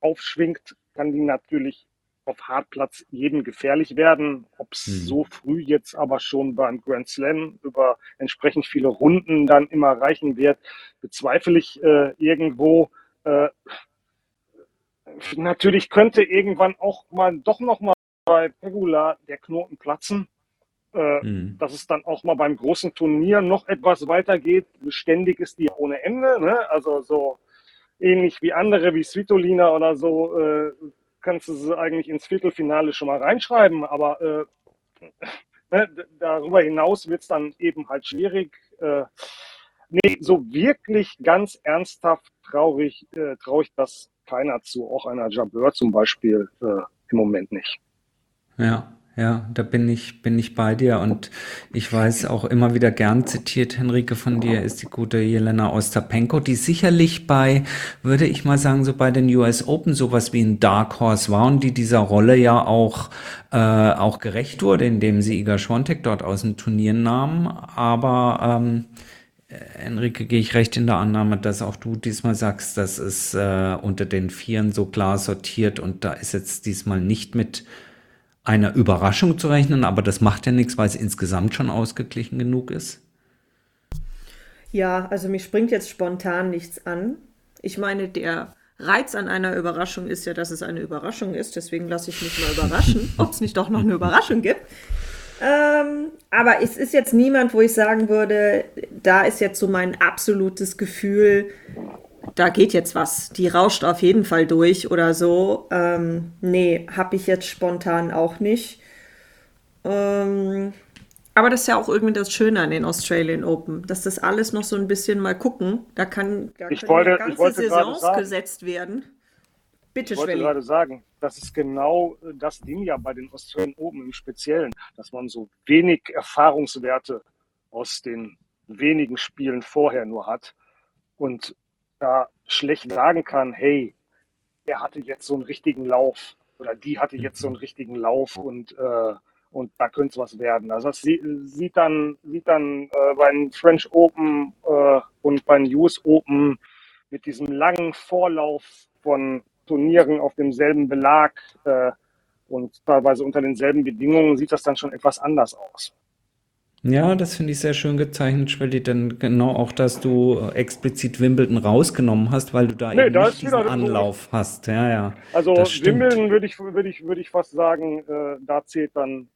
aufschwingt, kann die natürlich auf Hartplatz jedem gefährlich werden. Ob es mhm. so früh jetzt aber schon beim Grand Slam über entsprechend viele Runden dann immer reichen wird, bezweifle ich äh, irgendwo. Äh, natürlich könnte irgendwann auch mal doch noch mal bei Pegula der Knoten platzen. Äh, mhm. Dass es dann auch mal beim großen Turnier noch etwas weitergeht. Beständig ist die ohne Ende. Ne? Also so ähnlich wie andere, wie Svitolina oder so, äh, kannst du sie eigentlich ins Viertelfinale schon mal reinschreiben, aber äh, ne, darüber hinaus wird es dann eben halt schwierig. Äh, nee, so wirklich ganz ernsthaft traurig, äh, traue ich das keiner zu, auch einer Jabeur zum Beispiel äh, im Moment nicht. Ja, ja, da bin ich, bin ich bei dir und ich weiß auch immer wieder gern zitiert, Henrike, von dir ist die gute Jelena Ostapenko, die sicherlich bei, würde ich mal sagen, so bei den US Open sowas wie ein Dark Horse war und die dieser Rolle ja auch, äh, auch gerecht wurde, indem sie Iga Schwontek dort aus dem Turnier nahm. Aber ähm, Enrique, gehe ich recht in der Annahme, dass auch du diesmal sagst, dass es äh, unter den Vieren so klar sortiert und da ist jetzt diesmal nicht mit einer Überraschung zu rechnen, aber das macht ja nichts, weil es insgesamt schon ausgeglichen genug ist. Ja, also mir springt jetzt spontan nichts an. Ich meine, der Reiz an einer Überraschung ist ja, dass es eine Überraschung ist. Deswegen lasse ich mich mal überraschen, ob es nicht doch noch eine Überraschung gibt. Ähm, aber es ist jetzt niemand, wo ich sagen würde, da ist jetzt so mein absolutes Gefühl, da geht jetzt was, die rauscht auf jeden Fall durch oder so. Ähm, nee, habe ich jetzt spontan auch nicht. Ähm, aber das ist ja auch irgendwie das Schöne an den Australian Open, dass das alles noch so ein bisschen mal gucken. Da kann da ich wollte, ganze Saisons sagen, gesetzt werden. Bitte, ich wollte Schwelli. gerade sagen, das ist genau das Ding ja bei den Australian Open im Speziellen, dass man so wenig Erfahrungswerte aus den wenigen Spielen vorher nur hat. Und da schlecht sagen kann, hey, er hatte jetzt so einen richtigen Lauf oder die hatte jetzt so einen richtigen Lauf und, äh, und da könnte es was werden. Also das sieht dann, sieht dann äh, bei den French Open äh, und bei den US Open mit diesem langen Vorlauf von Turnieren auf demselben Belag äh, und teilweise unter denselben Bedingungen sieht das dann schon etwas anders aus. Ja, das finde ich sehr schön gezeichnet, Schwelli, denn genau auch, dass du explizit Wimbledon rausgenommen hast, weil du da nee, eben da nicht diesen Anlauf so. hast. Ja, ja. Also Wimbledon würde ich, würde ich, würde ich fast sagen, äh, da zählt dann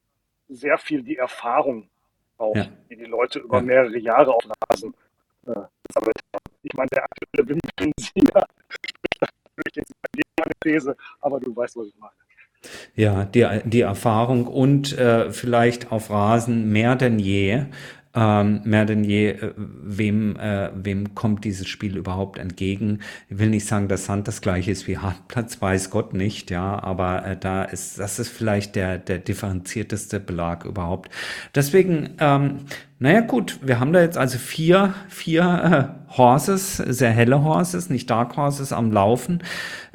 sehr viel die Erfahrung auch, ja. die die Leute über ja. mehrere Jahre auf Rasen äh, sammelt haben. Ich meine, der aktuelle Wimbledon-Sieger spricht natürlich jetzt meine These, aber du weißt, was ich meine. Ja, die, die Erfahrung und äh, vielleicht auf Rasen mehr denn je ähm, mehr denn je, äh, wem, äh, wem kommt dieses Spiel überhaupt entgegen. Ich will nicht sagen, dass Sand das gleiche ist wie Hartplatz, weiß Gott nicht, ja, aber äh, da ist, das ist vielleicht der, der differenzierteste Belag überhaupt. Deswegen, ähm, naja gut, wir haben da jetzt also vier, vier äh, Horses, sehr helle Horses, nicht Dark Horses am Laufen.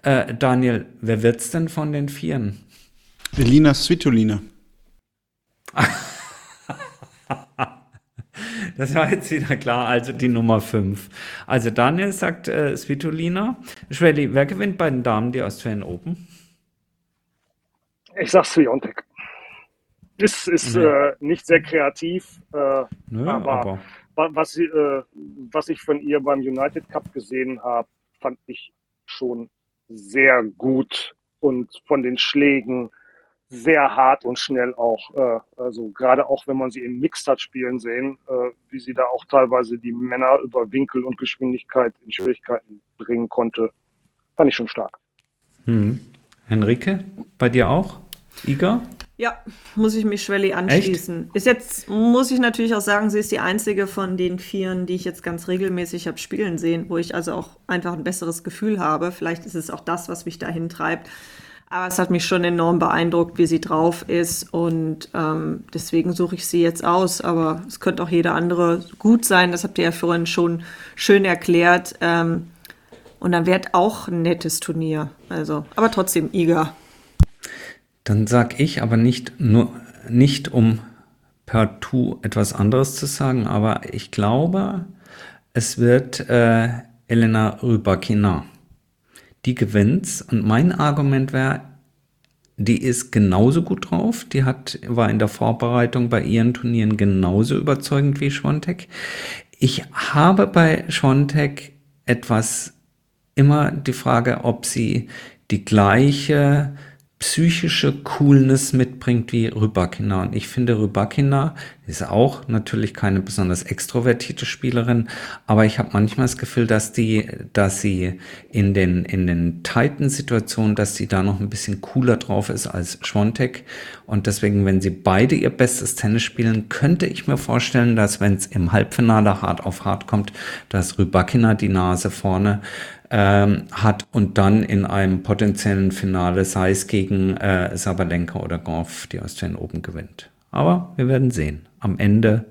Äh, Daniel, wer wird's denn von den Vieren? Elina Svitolina. Das war jetzt wieder klar, also die Nummer 5. Also Daniel sagt äh, Svitolina. Schwelli, wer gewinnt bei den Damen die Australian Open? Ich sag Sviontek. Ist, ist ja. äh, nicht sehr kreativ, äh, Nö, aber, aber, Was, äh, was ich von ihr beim United Cup gesehen habe, fand ich schon sehr gut und von den Schlägen sehr hart und schnell auch. Äh, also gerade auch wenn man sie in Mixed hat spielen sehen, äh, wie sie da auch teilweise die Männer über Winkel und Geschwindigkeit in Schwierigkeiten bringen konnte, fand ich schon stark. Hm. Henrike, bei dir auch? Iga? Ja, muss ich mich Schwelli anschließen. Echt? Ist jetzt, muss ich natürlich auch sagen, sie ist die einzige von den Vieren, die ich jetzt ganz regelmäßig habe spielen sehen, wo ich also auch einfach ein besseres Gefühl habe. Vielleicht ist es auch das, was mich dahin treibt. Aber es hat mich schon enorm beeindruckt, wie sie drauf ist. Und ähm, deswegen suche ich sie jetzt aus. Aber es könnte auch jeder andere gut sein. Das habt ihr ja vorhin schon schön erklärt. Ähm, und dann wird auch ein nettes Turnier. Also, aber trotzdem Iga. Dann sag ich aber nicht nur, nicht um partout etwas anderes zu sagen, aber ich glaube, es wird äh, Elena Rybakina die gewinnt's. Und mein Argument wäre, die ist genauso gut drauf. Die hat, war in der Vorbereitung bei ihren Turnieren genauso überzeugend wie Schwontek. Ich habe bei Schwontek etwas immer die Frage, ob sie die gleiche psychische Coolness mitbringt wie Rybakina. Und ich finde, Rybakina ist auch natürlich keine besonders extrovertierte Spielerin, aber ich habe manchmal das Gefühl, dass die, dass sie in den, in den tighten Situationen, dass sie da noch ein bisschen cooler drauf ist als Schwontek. Und deswegen, wenn sie beide ihr bestes Tennis spielen, könnte ich mir vorstellen, dass wenn es im Halbfinale hart auf hart kommt, dass Rybakina die Nase vorne ähm, hat und dann in einem potenziellen Finale, sei es gegen äh, Sabalenka oder Goff, die Australian Open gewinnt. Aber wir werden sehen. Am Ende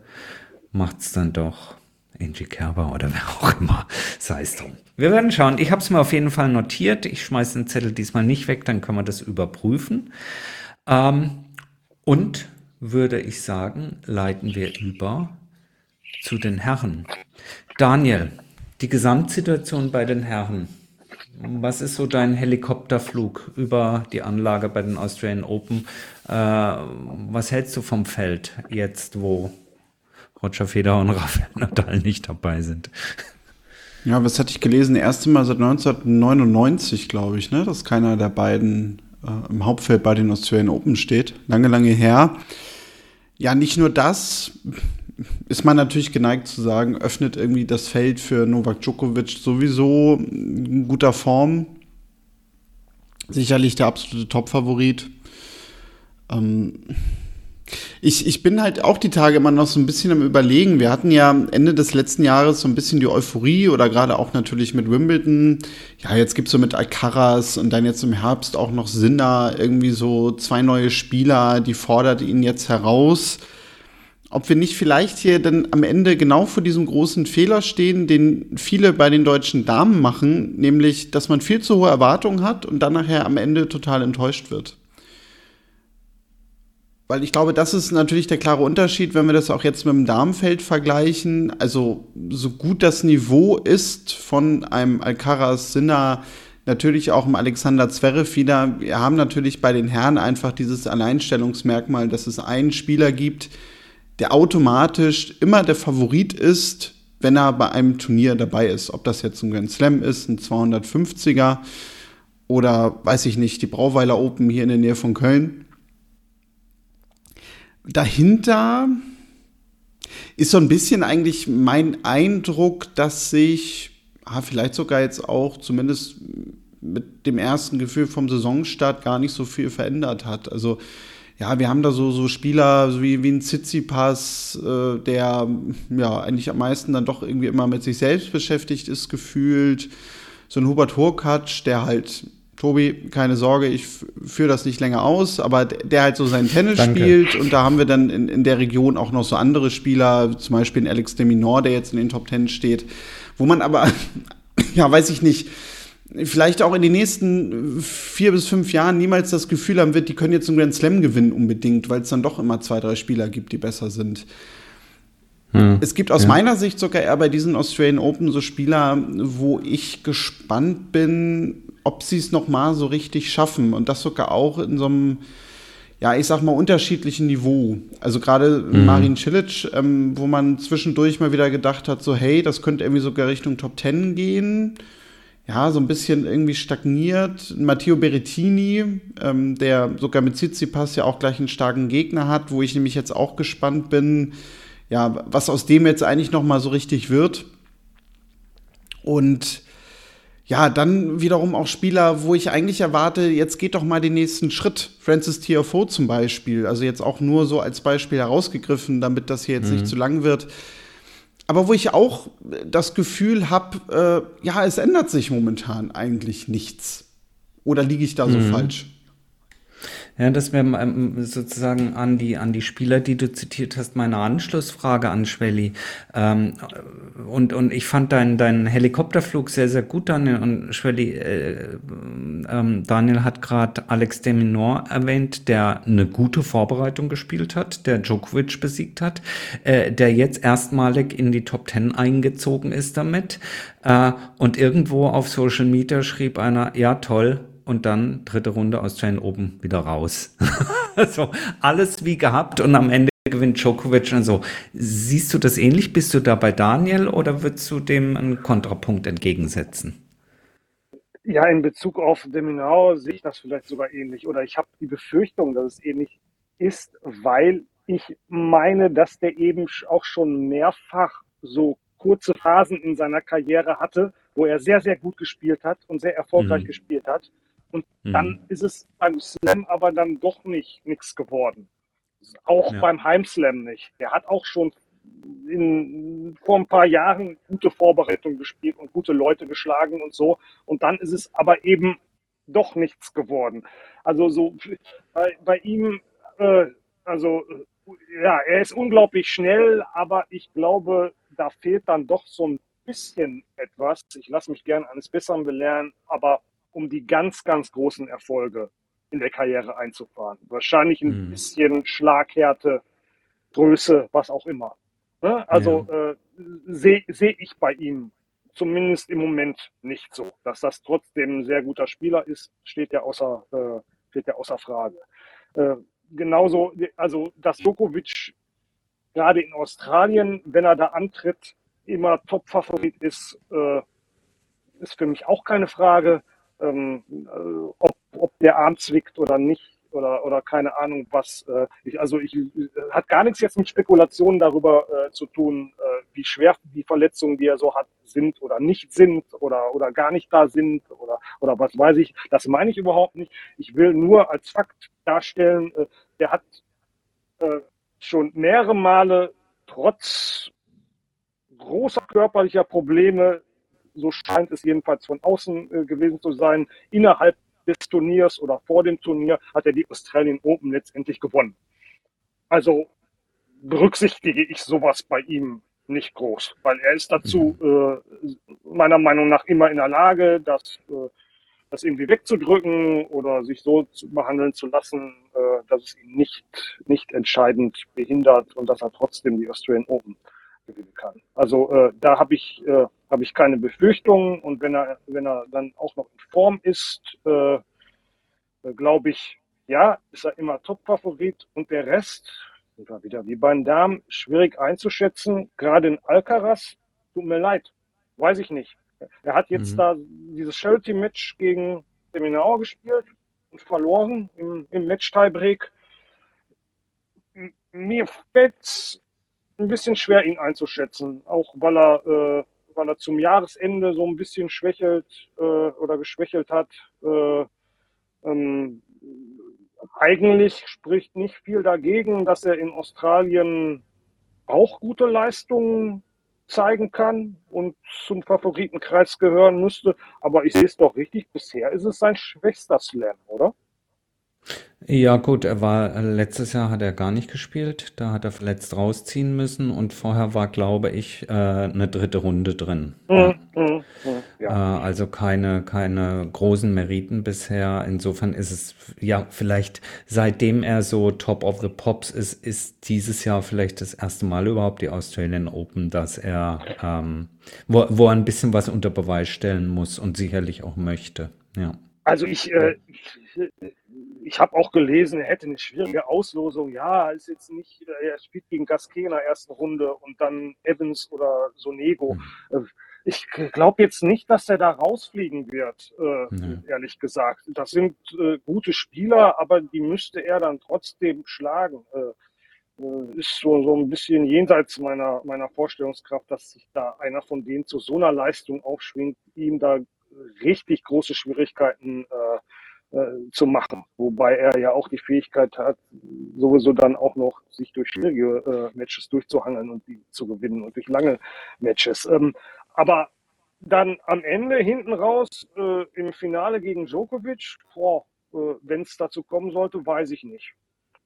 macht es dann doch Angie Kerber oder wer auch immer, sei es drum. Wir werden schauen. Ich habe es mir auf jeden Fall notiert. Ich schmeiße den Zettel diesmal nicht weg, dann können wir das überprüfen. Ähm, und würde ich sagen, leiten wir über zu den Herren. Daniel, die Gesamtsituation bei den Herren. Was ist so dein Helikopterflug über die Anlage bei den Australian Open? Äh, was hältst du vom Feld jetzt, wo Roger Federer und Rafael Nadal nicht dabei sind? Ja, was hatte ich gelesen? Erste Mal seit 1999, glaube ich, ne, dass keiner der beiden äh, im Hauptfeld bei den Australian Open steht. Lange, lange her. Ja, nicht nur das ist man natürlich geneigt zu sagen, öffnet irgendwie das Feld für Novak Djokovic sowieso in guter Form. Sicherlich der absolute Top-Favorit. Ähm ich, ich bin halt auch die Tage immer noch so ein bisschen am Überlegen. Wir hatten ja Ende des letzten Jahres so ein bisschen die Euphorie oder gerade auch natürlich mit Wimbledon. Ja, jetzt gibt es so mit Alcaraz und dann jetzt im Herbst auch noch Sinner irgendwie so zwei neue Spieler, die fordert ihn jetzt heraus ob wir nicht vielleicht hier dann am Ende genau vor diesem großen Fehler stehen, den viele bei den deutschen Damen machen, nämlich, dass man viel zu hohe Erwartungen hat und dann nachher am Ende total enttäuscht wird. Weil ich glaube, das ist natürlich der klare Unterschied, wenn wir das auch jetzt mit dem Damenfeld vergleichen. Also, so gut das Niveau ist von einem Alcaraz Sinner, natürlich auch im Alexander Zverev wieder. Wir haben natürlich bei den Herren einfach dieses Alleinstellungsmerkmal, dass es einen Spieler gibt, der automatisch immer der Favorit ist, wenn er bei einem Turnier dabei ist. Ob das jetzt ein Grand Slam ist, ein 250er oder weiß ich nicht, die Brauweiler Open hier in der Nähe von Köln. Dahinter ist so ein bisschen eigentlich mein Eindruck, dass sich ah, vielleicht sogar jetzt auch zumindest mit dem ersten Gefühl vom Saisonstart gar nicht so viel verändert hat. Also ja, wir haben da so, so Spieler wie, wie ein Tsitsipas, äh, der ja eigentlich am meisten dann doch irgendwie immer mit sich selbst beschäftigt ist, gefühlt. So ein Hubert Hurkacz, der halt, Tobi, keine Sorge, ich führe das nicht länger aus, aber der halt so seinen Tennis Danke. spielt und da haben wir dann in, in der Region auch noch so andere Spieler, zum Beispiel ein Alex de Minor, der jetzt in den Top Ten steht, wo man aber, ja, weiß ich nicht, vielleicht auch in den nächsten vier bis fünf Jahren niemals das Gefühl haben wird, die können jetzt einen Grand Slam gewinnen unbedingt, weil es dann doch immer zwei, drei Spieler gibt, die besser sind. Hm. Es gibt aus ja. meiner Sicht sogar eher bei diesen Australian Open so Spieler, wo ich gespannt bin, ob sie es noch mal so richtig schaffen und das sogar auch in so einem ja, ich sag mal, unterschiedlichen Niveau. Also gerade mhm. Marin Cilic, ähm, wo man zwischendurch mal wieder gedacht hat, so hey, das könnte irgendwie sogar Richtung Top Ten gehen ja, so ein bisschen irgendwie stagniert. Matteo Berrettini, ähm, der sogar mit Tsitsipas ja auch gleich einen starken Gegner hat, wo ich nämlich jetzt auch gespannt bin, ja, was aus dem jetzt eigentlich noch mal so richtig wird. Und ja, dann wiederum auch Spieler, wo ich eigentlich erwarte, jetzt geht doch mal den nächsten Schritt. Francis TFO zum Beispiel, also jetzt auch nur so als Beispiel herausgegriffen, damit das hier jetzt mhm. nicht zu lang wird aber wo ich auch das Gefühl habe, äh, ja, es ändert sich momentan eigentlich nichts. Oder liege ich da so mhm. falsch? Ja, das wäre ähm, sozusagen an die, an die Spieler, die du zitiert hast, meine Anschlussfrage an Schwelli. Ähm, und, und ich fand deinen dein Helikopterflug sehr, sehr gut, Daniel. Und Schwelli, äh, ähm, Daniel hat gerade Alex Deminor erwähnt, der eine gute Vorbereitung gespielt hat, der Djokovic besiegt hat, äh, der jetzt erstmalig in die Top Ten eingezogen ist damit. Äh, und irgendwo auf Social Media schrieb einer, ja toll, und dann dritte Runde aus Australian Open wieder raus. so, alles wie gehabt und am Ende gewinnt Djokovic und so. Siehst du das ähnlich? Bist du da bei Daniel oder würdest du dem einen Kontrapunkt entgegensetzen? Ja, in Bezug auf Deminau sehe ich das vielleicht sogar ähnlich. Oder ich habe die Befürchtung, dass es ähnlich ist, weil ich meine, dass der eben auch schon mehrfach so kurze Phasen in seiner Karriere hatte, wo er sehr, sehr gut gespielt hat und sehr erfolgreich mhm. gespielt hat. Und mhm. dann ist es beim Slam aber dann doch nicht nichts geworden. Auch ja. beim Heimslam nicht. Der hat auch schon in, vor ein paar Jahren gute Vorbereitung gespielt und gute Leute geschlagen und so. Und dann ist es aber eben doch nichts geworden. Also so bei, bei ihm, äh, also ja, er ist unglaublich schnell, aber ich glaube, da fehlt dann doch so ein bisschen etwas. Ich lasse mich gern eines Besseren belehren, aber um die ganz, ganz großen Erfolge in der Karriere einzufahren. Wahrscheinlich ein mhm. bisschen Schlaghärte, Größe, was auch immer. Ne? Also ja. äh, sehe seh ich bei ihm zumindest im Moment nicht so. Dass das trotzdem ein sehr guter Spieler ist, steht ja außer, äh, steht ja außer Frage. Äh, genauso, also dass Djokovic gerade in Australien, wenn er da antritt, immer Top-Favorit ist, äh, ist für mich auch keine Frage ähm, äh, ob, ob der Arm zwickt oder nicht oder, oder keine Ahnung was. Äh, ich, also ich äh, hat gar nichts jetzt mit Spekulationen darüber äh, zu tun, äh, wie schwer die Verletzungen, die er so hat, sind oder nicht sind oder, oder gar nicht da sind oder, oder was weiß ich. Das meine ich überhaupt nicht. Ich will nur als Fakt darstellen, äh, der hat äh, schon mehrere Male trotz großer körperlicher Probleme so scheint es jedenfalls von außen äh, gewesen zu sein, innerhalb des Turniers oder vor dem Turnier hat er die Australian Open letztendlich gewonnen. Also berücksichtige ich sowas bei ihm nicht groß, weil er ist dazu mhm. äh, meiner Meinung nach immer in der Lage, das, äh, das irgendwie wegzudrücken oder sich so zu behandeln zu lassen, äh, dass es ihn nicht, nicht entscheidend behindert und dass er trotzdem die Australian Open gewinnen kann. Also äh, da habe ich, äh, hab ich keine Befürchtungen und wenn er, wenn er dann auch noch in Form ist, äh, äh, glaube ich, ja, ist er immer Top-Favorit und der Rest, sind wieder wie bei den Damen, schwierig einzuschätzen. Gerade in Alcaraz, tut mir leid, weiß ich nicht. Er hat jetzt mhm. da dieses Charity-Match gegen Seminau gespielt und verloren im, im Match-Tiebreak. Mir fällt ein bisschen schwer, ihn einzuschätzen, auch weil er, äh, weil er zum Jahresende so ein bisschen schwächelt äh, oder geschwächelt hat. Äh, ähm, eigentlich spricht nicht viel dagegen, dass er in Australien auch gute Leistungen zeigen kann und zum Favoritenkreis gehören müsste. Aber ich sehe es doch richtig, bisher ist es sein schwächster Slam, oder? Ja, gut, er war letztes Jahr hat er gar nicht gespielt, da hat er verletzt rausziehen müssen und vorher war, glaube ich, äh, eine dritte Runde drin. Mhm, mhm, Äh, ja. also keine, keine großen Meriten bisher. Insofern ist es ja vielleicht, seitdem er so Top of the Pops ist, ist dieses Jahr vielleicht das erste Mal überhaupt die Australian Open, dass er, ähm, wo, wo er ein bisschen was unter Beweis stellen muss und sicherlich auch möchte. Ja. Also ich, äh, ich ich habe auch gelesen, er hätte eine schwierige Auslosung. Ja, ist jetzt nicht, äh, er spielt gegen Gasquet in der ersten Runde und dann Evans oder Sonego. Mhm. Ich glaube jetzt nicht, dass er da rausfliegen wird, äh, ehrlich gesagt. Das sind äh, gute Spieler, aber die müsste er dann trotzdem schlagen. Äh, äh, ist so, so ein bisschen jenseits meiner, meiner Vorstellungskraft, dass sich da einer von denen zu so einer Leistung aufschwingt, ihm da richtig große Schwierigkeiten äh, äh, zu machen. Wobei er ja auch die Fähigkeit hat, sowieso dann auch noch sich durch schwierige äh, Matches durchzuhangeln und die zu gewinnen und durch lange Matches. Ähm, aber dann am Ende hinten raus äh, im Finale gegen Djokovic, äh, wenn es dazu kommen sollte, weiß ich nicht.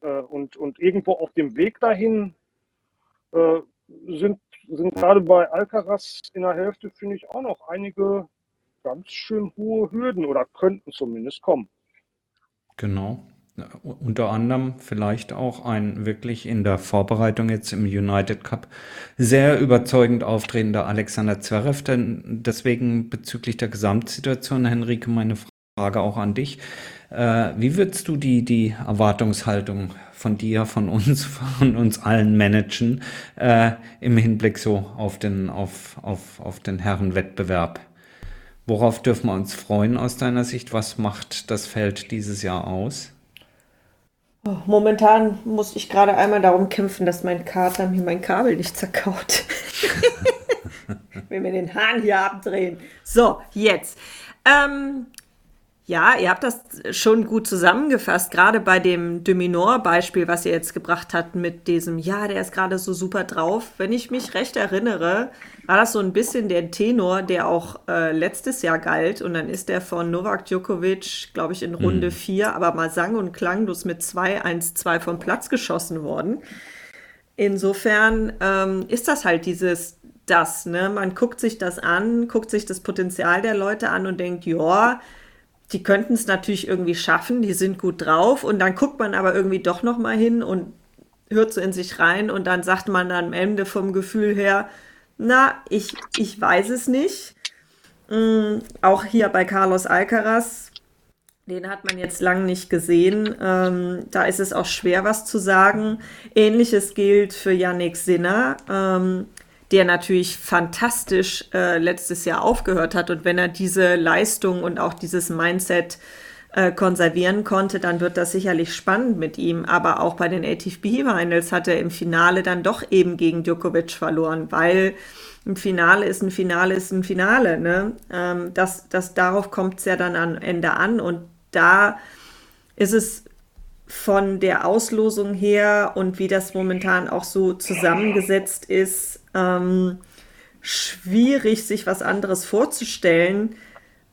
Äh, und, und irgendwo auf dem Weg dahin äh, sind, sind gerade bei Alcaraz in der Hälfte, finde ich, auch noch einige ganz schön hohe Hürden oder könnten zumindest kommen. Genau. Unter anderem vielleicht auch ein wirklich in der Vorbereitung jetzt im United Cup sehr überzeugend auftretender Alexander Zverev. Denn deswegen bezüglich der Gesamtsituation, Henrike, meine Frage auch an dich. Äh, wie würdest du die, die Erwartungshaltung von dir, von uns, von uns allen managen äh, im Hinblick so auf den, auf, auf, auf den Herrenwettbewerb? Worauf dürfen wir uns freuen aus deiner Sicht? Was macht das Feld dieses Jahr aus? Oh, momentan muss ich gerade einmal darum kämpfen, dass mein Kater mir mein Kabel nicht zerkaut. Wenn wir den Hahn hier abdrehen. So, jetzt. Ähm, ja, ihr habt das schon gut zusammengefasst, gerade bei dem Dominor-Beispiel, was ihr jetzt gebracht habt mit diesem, ja, der ist gerade so super drauf. Wenn ich mich recht erinnere, war das so ein bisschen der Tenor, der auch äh, letztes Jahr galt. Und dann ist der von Novak Djokovic, glaube ich, in Runde 4, mhm. aber mal sang- und klanglos mit 2-1-2 vom Platz geschossen worden. Insofern ähm, ist das halt dieses, das, ne? Man guckt sich das an, guckt sich das Potenzial der Leute an und denkt, ja, die könnten es natürlich irgendwie schaffen, die sind gut drauf und dann guckt man aber irgendwie doch noch mal hin und hört so in sich rein und dann sagt man dann am Ende vom Gefühl her, na, ich, ich weiß es nicht. Mhm, auch hier bei Carlos Alcaraz, den hat man jetzt lang nicht gesehen. Ähm, da ist es auch schwer, was zu sagen. Ähnliches gilt für Yannick Sinner. Ähm, der natürlich fantastisch äh, letztes Jahr aufgehört hat. Und wenn er diese Leistung und auch dieses Mindset äh, konservieren konnte, dann wird das sicherlich spannend mit ihm. Aber auch bei den ATP Finals hat er im Finale dann doch eben gegen Djokovic verloren, weil ein Finale ist ein Finale ist ein Finale. Ne? Ähm, das, das, darauf kommt es ja dann am Ende an. Und da ist es von der Auslosung her und wie das momentan auch so zusammengesetzt ist, ähm, schwierig, sich was anderes vorzustellen.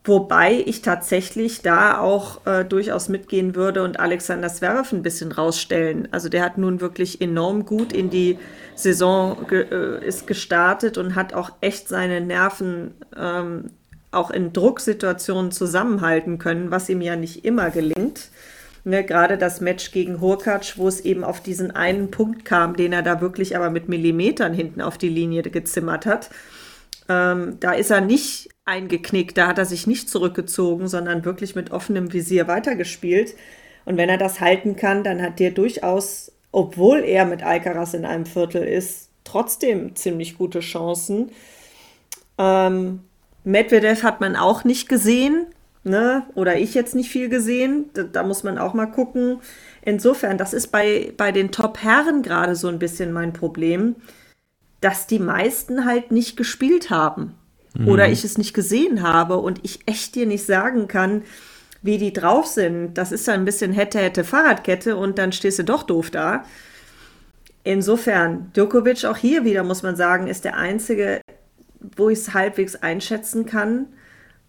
Wobei ich tatsächlich da auch äh, durchaus mitgehen würde und Alexander Zverev ein bisschen rausstellen. Also der hat nun wirklich enorm gut in die Saison ge äh, ist gestartet und hat auch echt seine Nerven ähm, auch in Drucksituationen zusammenhalten können, was ihm ja nicht immer gelingt. Ne, gerade das Match gegen Hurkacz, wo es eben auf diesen einen Punkt kam, den er da wirklich aber mit Millimetern hinten auf die Linie gezimmert hat. Ähm, da ist er nicht eingeknickt, da hat er sich nicht zurückgezogen, sondern wirklich mit offenem Visier weitergespielt. Und wenn er das halten kann, dann hat der durchaus, obwohl er mit Alcaraz in einem Viertel ist, trotzdem ziemlich gute Chancen. Ähm, Medvedev hat man auch nicht gesehen ne? Oder ich jetzt nicht viel gesehen. Da, da, muss man auch mal gucken. Insofern, das ist bei, bei den Top-Herren gerade so ein bisschen mein Problem, dass die meisten halt nicht gespielt haben. Mhm. Oder ich es nicht gesehen habe und ich echt dir nicht sagen kann, wie die drauf sind, das ist dann ein bisschen hätte, hätte Fahrradkette und dann stehst du doch doof da. Insofern, Djokovic auch hier wieder, muss man sagen, ist der einzige, wo ich es halbwegs einschätzen kann.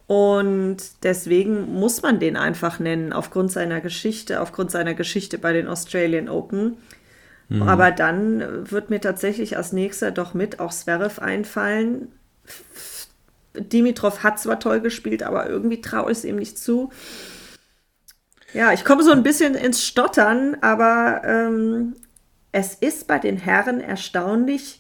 Und deswegen muss man den einfach nennen, aufgrund seiner Geschichte, aufgrund seiner Geschichte bei den Australian Open. Mhm. Aber dann wird mir tatsächlich als nächster doch mit auch Zverev einfallen. Dimitrov hat zwar toll gespielt, aber irgendwie traue ich es ihm nicht zu. Ja, ich komme so ein bisschen ins Stottern, aber ähm, es ist bei den Herren erstaunlich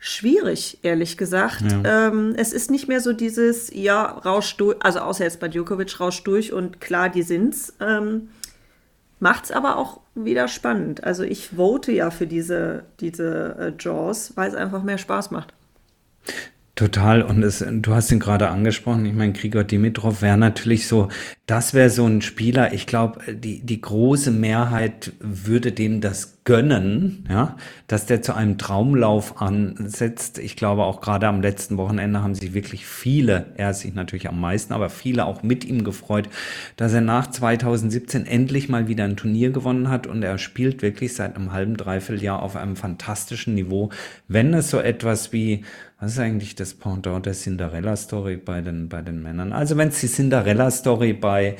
schwierig, ehrlich gesagt. Ja. Ähm, es ist nicht mehr so dieses, ja, rausch durch, also außer jetzt bei Djokovic, rausch durch und klar, die sind's. Ähm, Macht es aber auch wieder spannend. Also ich vote ja für diese, diese äh, Jaws, weil es einfach mehr Spaß macht. Total. Und es, du hast ihn gerade angesprochen. Ich meine, Grigor Dimitrov wäre natürlich so, das wäre so ein Spieler. Ich glaube, die, die große Mehrheit würde dem das gönnen, ja, dass der zu einem Traumlauf ansetzt. Ich glaube, auch gerade am letzten Wochenende haben sich wirklich viele, er sich natürlich am meisten, aber viele auch mit ihm gefreut, dass er nach 2017 endlich mal wieder ein Turnier gewonnen hat und er spielt wirklich seit einem halben, dreiviertel Jahr auf einem fantastischen Niveau. Wenn es so etwas wie was ist eigentlich das Pendant der Cinderella-Story bei den, bei den Männern? Also wenn es die Cinderella-Story bei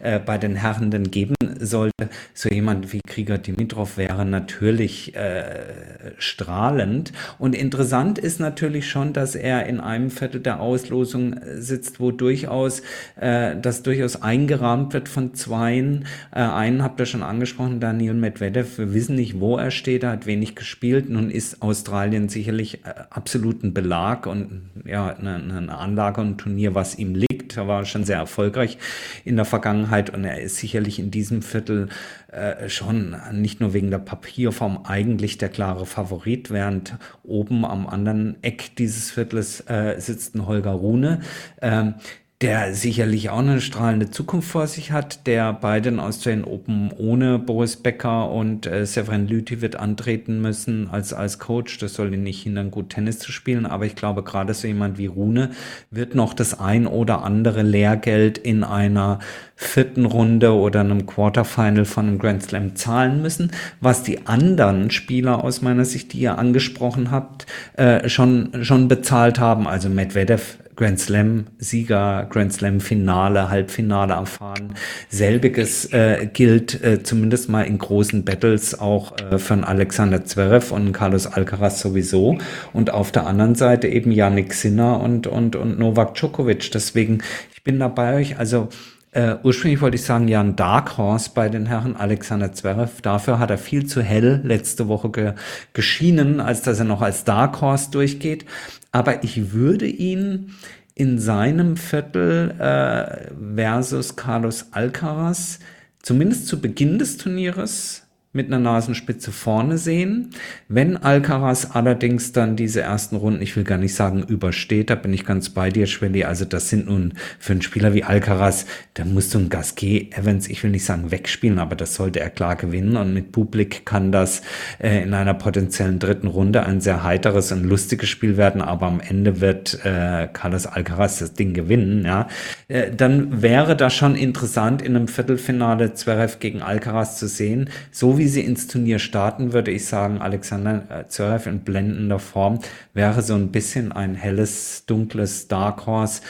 äh, bei den Herren denn geben sollte, so jemand wie Krieger Dimitrov wäre natürlich äh, strahlend. Und interessant ist natürlich schon, dass er in einem Viertel der Auslosung äh, sitzt, wo durchaus äh, das durchaus eingerahmt wird von zweien. Äh, einen habt ihr schon angesprochen, Daniel Medvedev. Wir wissen nicht, wo er steht. Er hat wenig gespielt. Nun ist Australien sicherlich äh, absoluten Belag und ja eine, eine Anlage und ein Turnier, was ihm liegt. Er war schon sehr erfolgreich in der Vergangenheit Vergangenheit und er ist sicherlich in diesem Viertel äh, schon nicht nur wegen der Papierform eigentlich der klare Favorit, während oben am anderen Eck dieses Viertels äh, sitzt ein Holger Rune. Ähm, der sicherlich auch eine strahlende Zukunft vor sich hat, der bei den Australian Open ohne Boris Becker und äh, Severin Lüthi wird antreten müssen als, als Coach. Das soll ihn nicht hindern, gut Tennis zu spielen. Aber ich glaube, gerade so jemand wie Rune wird noch das ein oder andere Lehrgeld in einer vierten Runde oder einem Quarterfinal von einem Grand Slam zahlen müssen, was die anderen Spieler aus meiner Sicht, die ihr angesprochen habt, äh, schon, schon bezahlt haben. Also Medvedev Grand Slam Sieger, Grand Slam Finale, Halbfinale erfahren. Selbiges äh, gilt äh, zumindest mal in großen Battles auch äh, einen Alexander Zverev und Carlos Alcaraz sowieso. Und auf der anderen Seite eben Yannick Sinner und, und, und Novak Djokovic. Deswegen, ich bin da bei euch. Also, Uh, ursprünglich wollte ich sagen, ja, ein Dark Horse bei den Herren Alexander Zverev. Dafür hat er viel zu hell letzte Woche ge geschienen, als dass er noch als Dark Horse durchgeht aber ich würde ihn in seinem Viertel äh, versus Carlos Alcaraz zumindest zu Beginn des Turnieres mit einer Nasenspitze vorne sehen. Wenn Alcaraz allerdings dann diese ersten Runden, ich will gar nicht sagen übersteht, da bin ich ganz bei dir, Schwelli. Also das sind nun für einen Spieler wie Alcaraz, da musst du ein Gasquet Evans, ich will nicht sagen wegspielen, aber das sollte er klar gewinnen. Und mit Publik kann das äh, in einer potenziellen dritten Runde ein sehr heiteres und lustiges Spiel werden. Aber am Ende wird äh, Carlos Alcaraz das Ding gewinnen. Ja, äh, dann wäre das schon interessant in einem Viertelfinale Zverev gegen Alcaraz zu sehen. So wie sie ins Turnier starten, würde ich sagen, Alexander äh, Zverev in blendender Form wäre so ein bisschen ein helles, dunkles Dark Horse,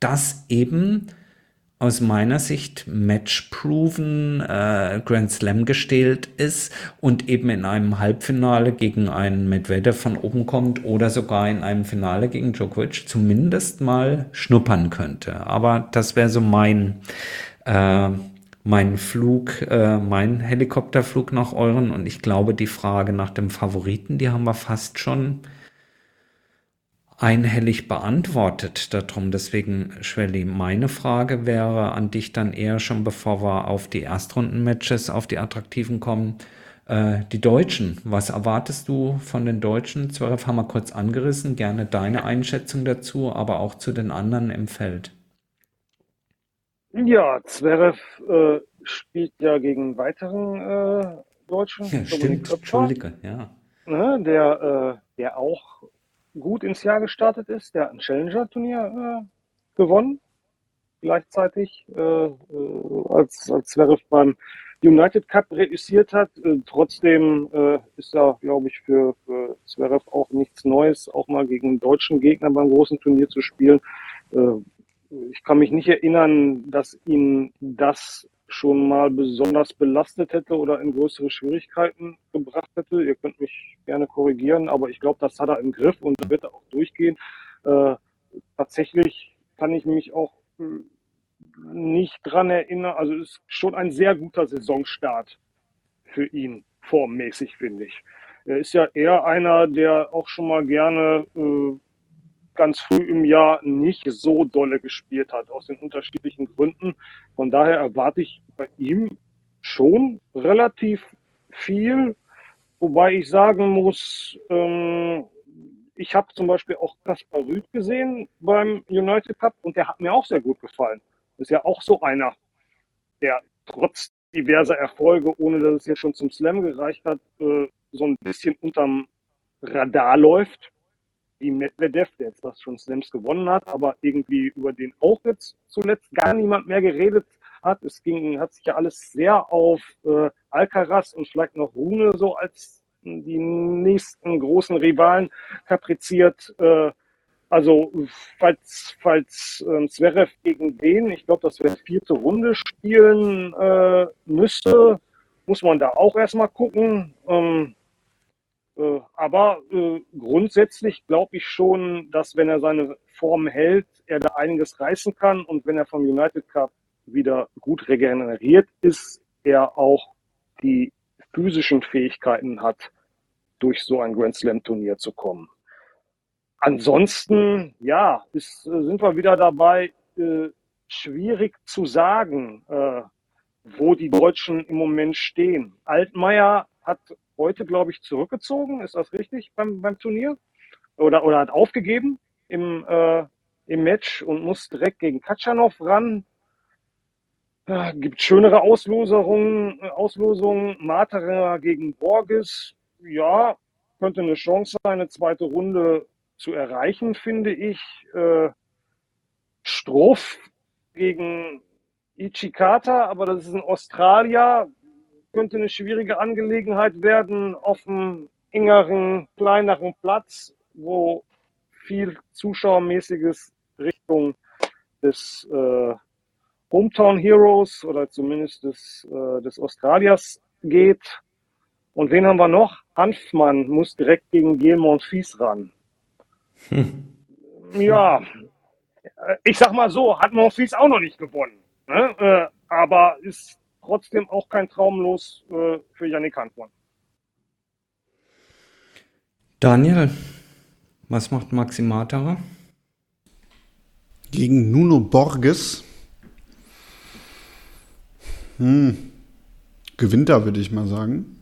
das eben aus meiner Sicht match-proven äh, Grand Slam gestellt ist und eben in einem Halbfinale gegen einen Medvedev von oben kommt oder sogar in einem Finale gegen Djokovic zumindest mal schnuppern könnte. Aber das wäre so mein äh, mein Flug, äh, mein Helikopterflug nach euren und ich glaube, die Frage nach dem Favoriten, die haben wir fast schon einhellig beantwortet darum. Deswegen, Schwelli, meine Frage wäre an dich dann eher schon, bevor wir auf die Erstrundenmatches, auf die attraktiven kommen. Äh, die Deutschen, was erwartest du von den Deutschen? Zverev haben wir kurz angerissen, gerne deine Einschätzung dazu, aber auch zu den anderen im Feld. Ja, Zverev äh, spielt ja gegen weiteren äh, Deutschen. Ja, stimmt, Entschuldige, ja. Ne, der, äh, der auch gut ins Jahr gestartet ist. Der hat ein Challenger-Turnier äh, gewonnen. gleichzeitig, äh, äh, als, als Zverev beim United Cup reüssiert hat. Äh, trotzdem äh, ist da, glaube ich, für, für Zverev auch nichts Neues, auch mal gegen einen deutschen Gegner beim großen Turnier zu spielen. Ich kann mich nicht erinnern, dass ihn das schon mal besonders belastet hätte oder in größere Schwierigkeiten gebracht hätte. Ihr könnt mich gerne korrigieren, aber ich glaube, das hat er im Griff und wird er auch durchgehen. Äh, tatsächlich kann ich mich auch äh, nicht dran erinnern. Also ist schon ein sehr guter Saisonstart für ihn, formmäßig, finde ich. Er ist ja eher einer, der auch schon mal gerne äh, ganz früh im Jahr nicht so dolle gespielt hat, aus den unterschiedlichen Gründen. Von daher erwarte ich bei ihm schon relativ viel, wobei ich sagen muss, ähm, ich habe zum Beispiel auch Kaspar Rüd gesehen beim United Cup und der hat mir auch sehr gut gefallen. Ist ja auch so einer, der trotz diverser Erfolge, ohne dass es jetzt schon zum Slam gereicht hat, äh, so ein bisschen unterm Radar läuft. Wie Medvedev, der jetzt was schon Slams gewonnen hat, aber irgendwie über den auch jetzt zuletzt gar niemand mehr geredet hat. Es ging, hat sich ja alles sehr auf äh, Alcaraz und vielleicht noch Rune so als die nächsten großen Rivalen kapriziert. Äh, also falls, falls äh, Zverev gegen den, ich glaube, das wäre vierte Runde spielen äh, müsste, muss man da auch erstmal gucken. Ähm, äh, aber äh, grundsätzlich glaube ich schon, dass wenn er seine Form hält, er da einiges reißen kann und wenn er vom United Cup wieder gut regeneriert ist, er auch die physischen Fähigkeiten hat, durch so ein Grand Slam Turnier zu kommen. Ansonsten, ja, ist, sind wir wieder dabei, äh, schwierig zu sagen, äh, wo die Deutschen im Moment stehen. Altmaier hat heute, glaube ich, zurückgezogen, ist das richtig beim, beim Turnier? Oder, oder hat aufgegeben im, äh, im Match und muss direkt gegen Katschanov ran. Äh, gibt schönere Auslosungen, Auslosungen. Materer gegen Borges. Ja, könnte eine Chance sein, eine zweite Runde zu erreichen, finde ich. Äh, Stroff gegen Ichikata, aber das ist ein Australier, könnte eine schwierige Angelegenheit werden auf einem engeren, kleineren Platz, wo viel Zuschauermäßiges Richtung des äh, Hometown Heroes oder zumindest des, äh, des Australiers geht. Und wen haben wir noch? Hanfmann muss direkt gegen Gilmont Fies ran. Hm. Ja, ich sag mal so, hat Monfils auch noch nicht gewonnen. Ne? Äh, aber ist trotzdem auch kein Traumlos äh, für Yannick Hanfmann. Daniel, was macht Maxi Materer? Gegen Nuno Borges. Hm. Gewinnt da, würde ich mal sagen.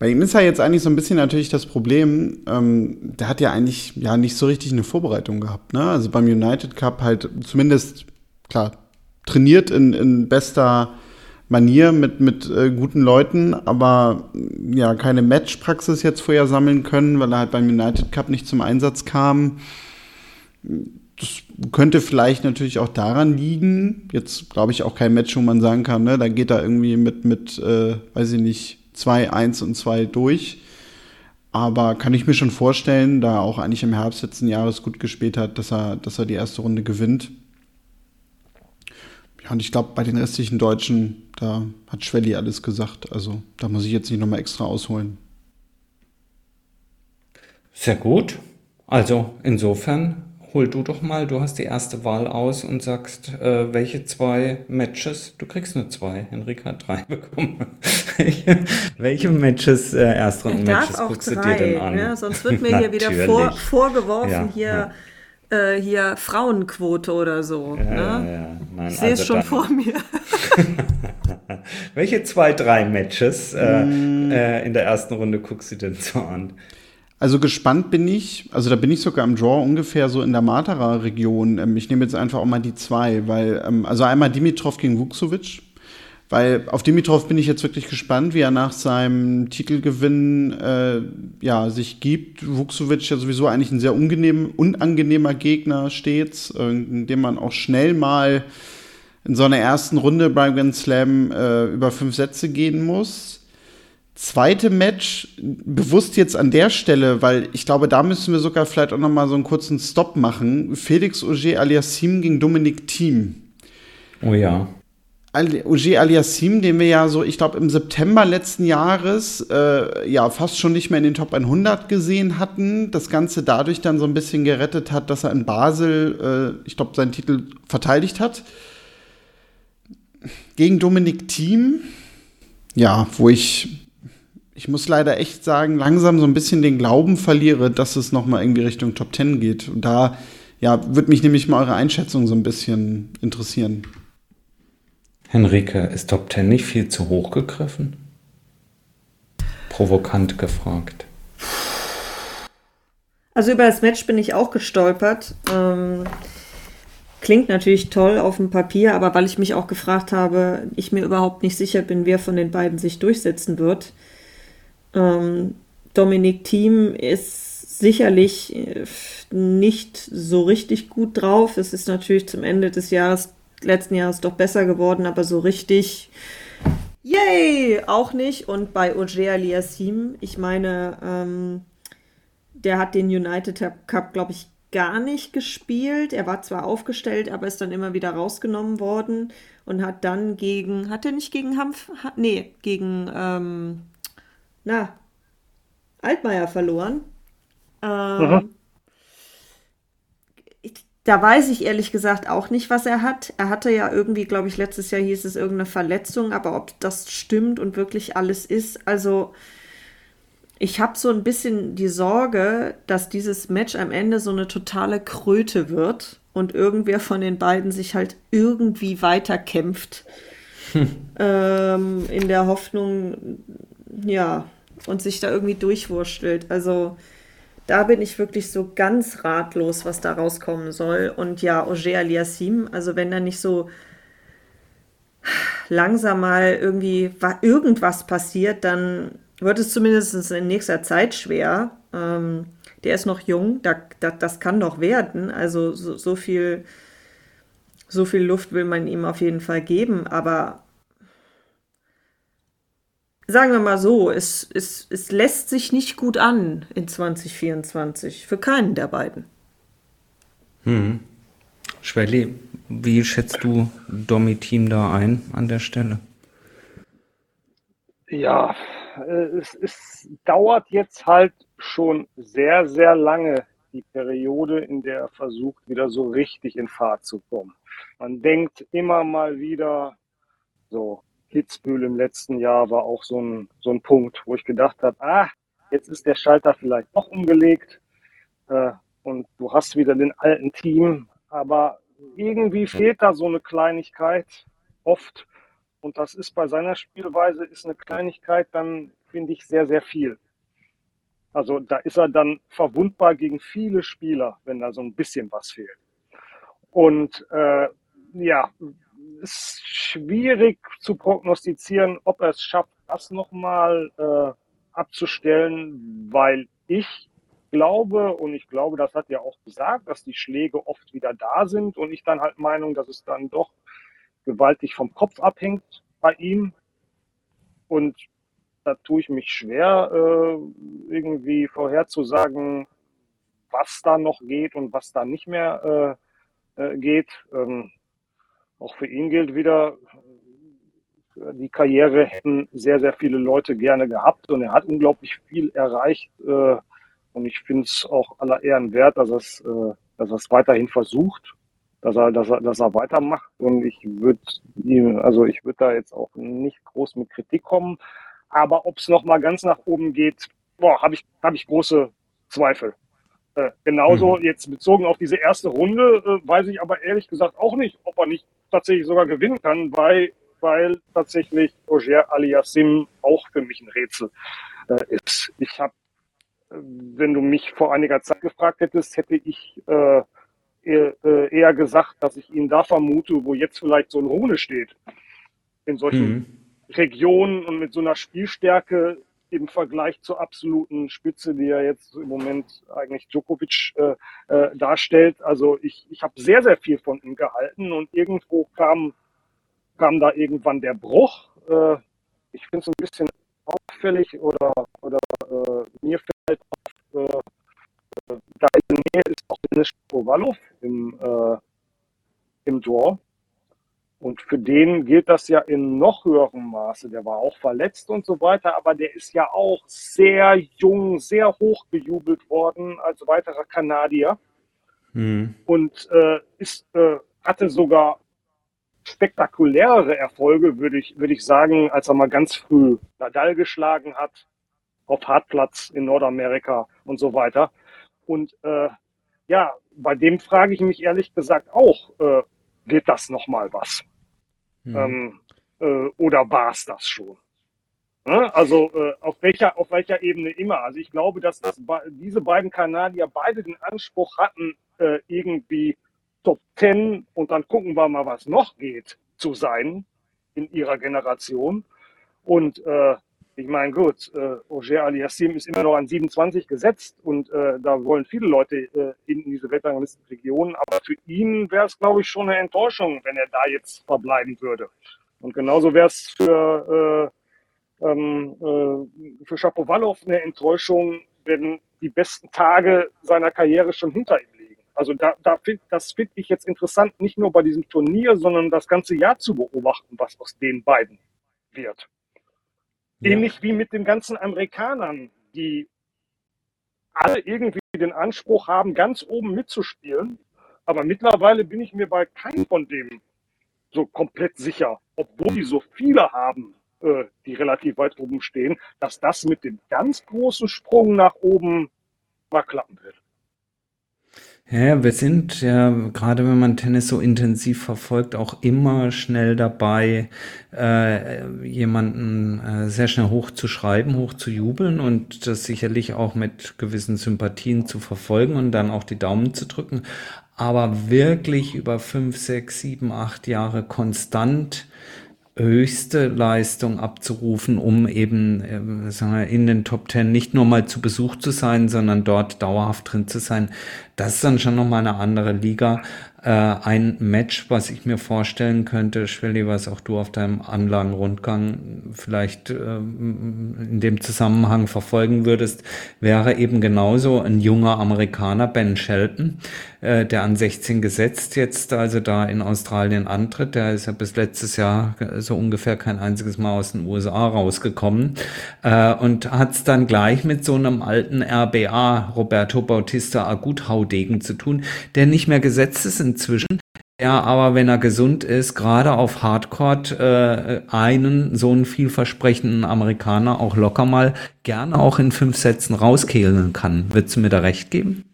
Bei ihm ist ja jetzt eigentlich so ein bisschen natürlich das Problem, ähm, der hat ja eigentlich ja nicht so richtig eine Vorbereitung gehabt. Ne? Also beim United Cup halt zumindest, klar, trainiert in, in bester Manier mit, mit äh, guten Leuten, aber ja, keine Matchpraxis jetzt vorher sammeln können, weil er halt beim United Cup nicht zum Einsatz kam. Das könnte vielleicht natürlich auch daran liegen. Jetzt glaube ich auch kein Match, wo man sagen kann, ne, da geht er irgendwie mit, mit äh, weiß ich nicht, 2, 1 und 2 durch. Aber kann ich mir schon vorstellen, da er auch eigentlich im Herbst letzten Jahres gut gespielt hat, dass er, dass er die erste Runde gewinnt. Ja, und ich glaube, bei den restlichen Deutschen, da hat Schwelli alles gesagt. Also da muss ich jetzt nicht nochmal extra ausholen. Sehr gut. Also insofern hol du doch mal, du hast die erste Wahl aus und sagst, äh, welche zwei Matches, du kriegst nur zwei, Henrik hat drei bekommen. welche Matches, äh, Erstrunden-Matches guckst drei, du dir denn an? Ne? Sonst wird mir hier wieder vor, vorgeworfen, ja, hier, ja. Äh, hier Frauenquote oder so. Ja, ne? Nein, ich sehe also es schon vor mir. welche zwei, drei Matches mm. in der ersten Runde guckst du denn so an? Also gespannt bin ich, also da bin ich sogar im Draw ungefähr so in der Matera-Region. Ähm, ich nehme jetzt einfach auch mal die zwei, weil, ähm, also einmal Dimitrov gegen Vuksovic. Weil auf Dimitrov bin ich jetzt wirklich gespannt, wie er nach seinem Titelgewinn äh, ja, sich gibt. Vuksovic ja sowieso eigentlich ein sehr unangenehm, unangenehmer Gegner stets, äh, in dem man auch schnell mal in so einer ersten Runde beim Grand Slam äh, über fünf Sätze gehen muss. Zweite Match, bewusst jetzt an der Stelle, weil ich glaube, da müssen wir sogar vielleicht auch noch mal so einen kurzen Stop machen. Felix Auger aliassim gegen Dominik Thiem. Oh ja. Auger Aliassim, den wir ja so, ich glaube, im September letzten Jahres äh, ja fast schon nicht mehr in den Top 100 gesehen hatten. Das Ganze dadurch dann so ein bisschen gerettet hat, dass er in Basel, äh, ich glaube, seinen Titel verteidigt hat. Gegen Dominik Thiem, ja, wo ich, ich muss leider echt sagen, langsam so ein bisschen den Glauben verliere, dass es noch mal irgendwie Richtung Top 10 geht. Und da, ja, würde mich nämlich mal eure Einschätzung so ein bisschen interessieren. Henrike, ist Top 10 nicht viel zu hoch gegriffen? Provokant gefragt. Also über das Match bin ich auch gestolpert. Ähm, klingt natürlich toll auf dem Papier, aber weil ich mich auch gefragt habe, ich mir überhaupt nicht sicher bin, wer von den beiden sich durchsetzen wird. Ähm, Dominik Thiem ist sicherlich äh, nicht so richtig gut drauf. Es ist natürlich zum Ende des Jahres letzten Jahres doch besser geworden, aber so richtig, yay, auch nicht. Und bei Oje Aliassim, ich meine, ähm, der hat den United Cup, glaube ich, gar nicht gespielt. Er war zwar aufgestellt, aber ist dann immer wieder rausgenommen worden und hat dann gegen, hat er nicht gegen Hanf, nee, gegen, ähm, na, Altmaier verloren. Ähm, mhm. Da weiß ich ehrlich gesagt auch nicht, was er hat. Er hatte ja irgendwie, glaube ich, letztes Jahr hieß es irgendeine Verletzung, aber ob das stimmt und wirklich alles ist, also ich habe so ein bisschen die Sorge, dass dieses Match am Ende so eine totale Kröte wird und irgendwer von den beiden sich halt irgendwie weiterkämpft. Hm. Ähm, in der Hoffnung, ja, und sich da irgendwie durchwurstelt. Also da bin ich wirklich so ganz ratlos, was da rauskommen soll. Und ja, Auger Aliassim, also wenn da nicht so langsam mal irgendwie irgendwas passiert, dann wird es zumindest in nächster Zeit schwer. Ähm, der ist noch jung, da, da, das kann noch werden. Also so, so, viel, so viel Luft will man ihm auf jeden Fall geben. Aber sagen wir mal so, es, es, es lässt sich nicht gut an in 2024 für keinen der beiden. Hm. Schwelli, wie schätzt du Domi-Team da ein an der Stelle? Ja, äh, es, es dauert jetzt halt schon sehr, sehr lange die Periode, in der er versucht, wieder so richtig in Fahrt zu kommen. Man denkt immer mal wieder, so, Kitzbühel im letzten Jahr war auch so ein, so ein Punkt, wo ich gedacht habe, ah, jetzt ist der Schalter vielleicht noch umgelegt äh, und du hast wieder den alten Team, aber irgendwie fehlt da so eine Kleinigkeit oft und das ist bei seiner Spielweise ist eine Kleinigkeit dann finde ich sehr sehr viel. Also da ist er dann verwundbar gegen viele Spieler, wenn da so ein bisschen was fehlt. Und äh, ja, ist schwierig zu prognostizieren, ob er es schafft, das nochmal äh, abzustellen, weil ich glaube, und ich glaube, das hat er auch gesagt, dass die Schläge oft wieder da sind und ich dann halt Meinung, dass es dann doch gewaltig vom Kopf abhängt bei ihm. Und da tue ich mich schwer, äh, irgendwie vorherzusagen, was da noch geht und was da nicht mehr äh, äh geht. Ähm, auch für ihn gilt wieder, die Karriere hätten sehr, sehr viele Leute gerne gehabt und er hat unglaublich viel erreicht. Äh, und ich finde es auch aller Ehren wert, dass er es, äh, dass er es weiterhin versucht, dass er, dass er, dass er weitermacht. Und ich würde ihm, also ich würde da jetzt auch nicht groß mit Kritik kommen. Aber ob es nochmal ganz nach oben geht, boah, habe ich, hab ich große Zweifel. Äh, genauso mhm. jetzt bezogen auf diese erste Runde, äh, weiß ich aber ehrlich gesagt auch nicht, ob er nicht tatsächlich sogar gewinnen kann, weil, weil tatsächlich Roger Aliassim auch für mich ein Rätsel äh, ist. Ich habe, äh, wenn du mich vor einiger Zeit gefragt hättest, hätte ich äh, eher, eher gesagt, dass ich ihn da vermute, wo jetzt vielleicht so ein Rune steht. in solchen mhm. Regionen und mit so einer Spielstärke im Vergleich zur absoluten Spitze, die ja jetzt im Moment eigentlich Djokovic äh, äh, darstellt. Also ich, ich habe sehr, sehr viel von ihm gehalten und irgendwo kam, kam da irgendwann der Bruch. Äh, ich finde es ein bisschen auffällig oder, oder äh, mir fällt auf, äh, äh, da in der Nähe ist auch Dennis Kowalow im, im Draw. Und für den gilt das ja in noch höherem Maße. Der war auch verletzt und so weiter, aber der ist ja auch sehr jung, sehr hoch gejubelt worden als weiterer Kanadier. Mhm. Und äh, ist, äh, hatte sogar spektakulärere Erfolge, würde ich, würde ich sagen, als er mal ganz früh Nadal geschlagen hat, auf Hartplatz in Nordamerika und so weiter. Und äh, ja, bei dem frage ich mich ehrlich gesagt auch, äh, wird das nochmal was? Mhm. Ähm, äh, oder war es das schon? Ne? Also äh, auf, welcher, auf welcher Ebene immer. Also ich glaube, dass das, diese beiden Kanadier beide den Anspruch hatten, äh, irgendwie Top 10 und dann gucken wir mal, was noch geht, zu sein in ihrer Generation. Und äh, ich meine, gut, äh, Auger Aliassim ist immer noch an 27 gesetzt und äh, da wollen viele Leute äh, in diese Weltranglistenregion. Aber für ihn wäre es, glaube ich, schon eine Enttäuschung, wenn er da jetzt verbleiben würde. Und genauso wäre es für, äh, ähm, äh, für Shapovalov eine Enttäuschung, wenn die besten Tage seiner Karriere schon hinter ihm liegen. Also da, da find, das finde ich jetzt interessant, nicht nur bei diesem Turnier, sondern das ganze Jahr zu beobachten, was aus den beiden wird. Ja. Ähnlich wie mit den ganzen Amerikanern, die alle irgendwie den Anspruch haben, ganz oben mitzuspielen. Aber mittlerweile bin ich mir bei keinem von dem so komplett sicher, obwohl die so viele haben, äh, die relativ weit oben stehen, dass das mit dem ganz großen Sprung nach oben mal klappen wird. Ja, wir sind ja, gerade wenn man Tennis so intensiv verfolgt, auch immer schnell dabei, äh, jemanden äh, sehr schnell hoch zu schreiben, hoch zu jubeln und das sicherlich auch mit gewissen Sympathien zu verfolgen und dann auch die Daumen zu drücken. Aber wirklich über fünf, sechs, sieben, acht Jahre konstant höchste Leistung abzurufen, um eben äh, sagen wir, in den Top Ten nicht nur mal zu Besuch zu sein, sondern dort dauerhaft drin zu sein. Das ist dann schon nochmal eine andere Liga äh, ein Match, was ich mir vorstellen könnte, Schwelli, was auch du auf deinem Anlagenrundgang vielleicht äh, in dem Zusammenhang verfolgen würdest, wäre eben genauso ein junger Amerikaner, Ben Shelton, äh, der an 16 gesetzt jetzt also da in Australien antritt. Der ist ja bis letztes Jahr so ungefähr kein einziges Mal aus den USA rausgekommen äh, und hat es dann gleich mit so einem alten RBA, Roberto Bautista Aguthaudegen zu tun, der nicht mehr gesetzt ist in inzwischen, der aber, wenn er gesund ist, gerade auf Hardcore äh, einen so einen vielversprechenden Amerikaner auch locker mal gerne auch in fünf Sätzen rauskehlen kann. Würdest du mir da recht geben?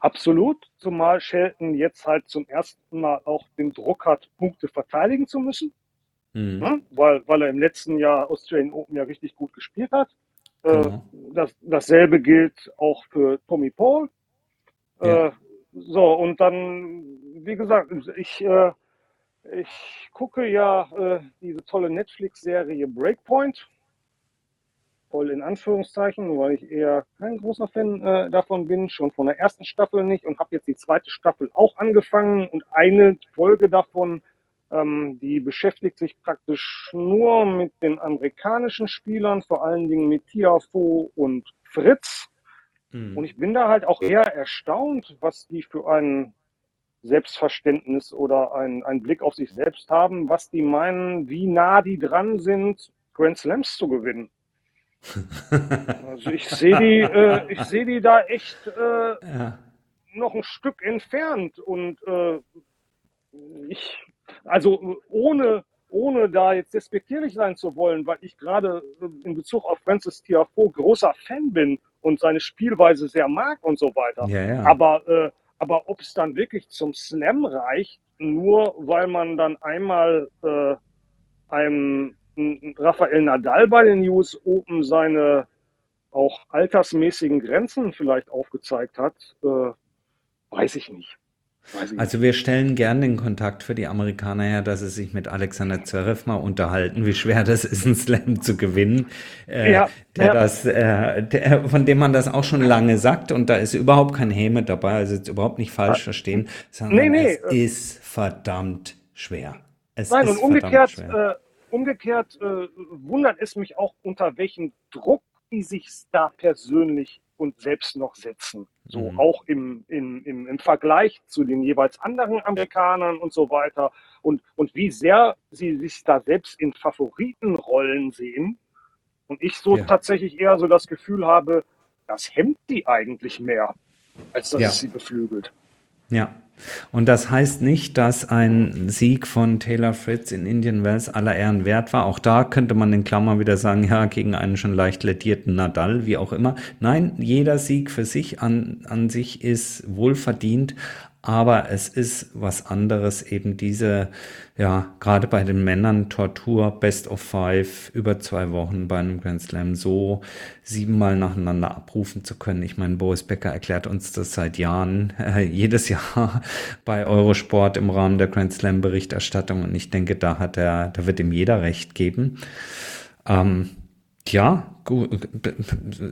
Absolut, zumal Shelton jetzt halt zum ersten Mal auch den Druck hat, Punkte verteidigen zu müssen. Mhm. Ja, ne? weil, weil er im letzten Jahr Australian Open ja richtig gut gespielt hat. Äh, genau. das, dasselbe gilt auch für Tommy Paul. Ja. Äh, so, und dann, wie gesagt, ich, äh, ich gucke ja äh, diese tolle Netflix-Serie Breakpoint. Voll in Anführungszeichen, weil ich eher kein großer Fan äh, davon bin, schon von der ersten Staffel nicht und habe jetzt die zweite Staffel auch angefangen und eine Folge davon, ähm, die beschäftigt sich praktisch nur mit den amerikanischen Spielern, vor allen Dingen mit Tiafo und Fritz Mhm. Und ich bin da halt auch eher erstaunt, was die für ein Selbstverständnis oder ein, einen Blick auf sich selbst haben, was die meinen, wie nah die dran sind, Grand Slams zu gewinnen. also ich sehe die, äh, ich sehe die da echt äh, ja. noch ein Stück entfernt und äh, ich, also ohne ohne da jetzt despektierlich sein zu wollen, weil ich gerade in Bezug auf Francis Tiafoe großer Fan bin und seine Spielweise sehr mag und so weiter. Ja, ja. Aber, äh, aber ob es dann wirklich zum Slam reicht, nur weil man dann einmal äh, einem Rafael Nadal bei den US Open seine auch altersmäßigen Grenzen vielleicht aufgezeigt hat, äh, weiß ich nicht. Also wir stellen gern den Kontakt für die Amerikaner her, dass sie sich mit Alexander Zverev mal unterhalten, wie schwer das ist, einen Slam zu gewinnen. Äh, ja, der ja. Das, äh, der, von dem man das auch schon lange sagt und da ist überhaupt kein Häme dabei, also jetzt überhaupt nicht falsch verstehen, sondern nee, nee. es ist verdammt schwer. Es Nein, und umgekehrt, äh, umgekehrt äh, wundert es mich auch, unter welchem Druck die sich da persönlich und selbst noch setzen. So mhm. auch im, im, im, im Vergleich zu den jeweils anderen Amerikanern und so weiter. Und, und wie sehr sie sich da selbst in Favoritenrollen sehen. Und ich so ja. tatsächlich eher so das Gefühl habe, das hemmt die eigentlich mehr, als dass ja. es sie beflügelt. Ja, und das heißt nicht, dass ein Sieg von Taylor Fritz in Indian Wells aller Ehren wert war. Auch da könnte man in Klammern wieder sagen, ja, gegen einen schon leicht ledierten Nadal, wie auch immer. Nein, jeder Sieg für sich an, an sich ist wohlverdient, aber es ist was anderes, eben diese, ja, gerade bei den Männern Tortur, Best of Five, über zwei Wochen bei einem Grand Slam so siebenmal nacheinander abrufen zu können. Ich meine, Boris Becker erklärt uns das seit Jahren, äh, jedes Jahr bei Eurosport im Rahmen der Grand Slam Berichterstattung. Und ich denke, da hat er, da wird ihm jeder recht geben. Ähm, ja, gut,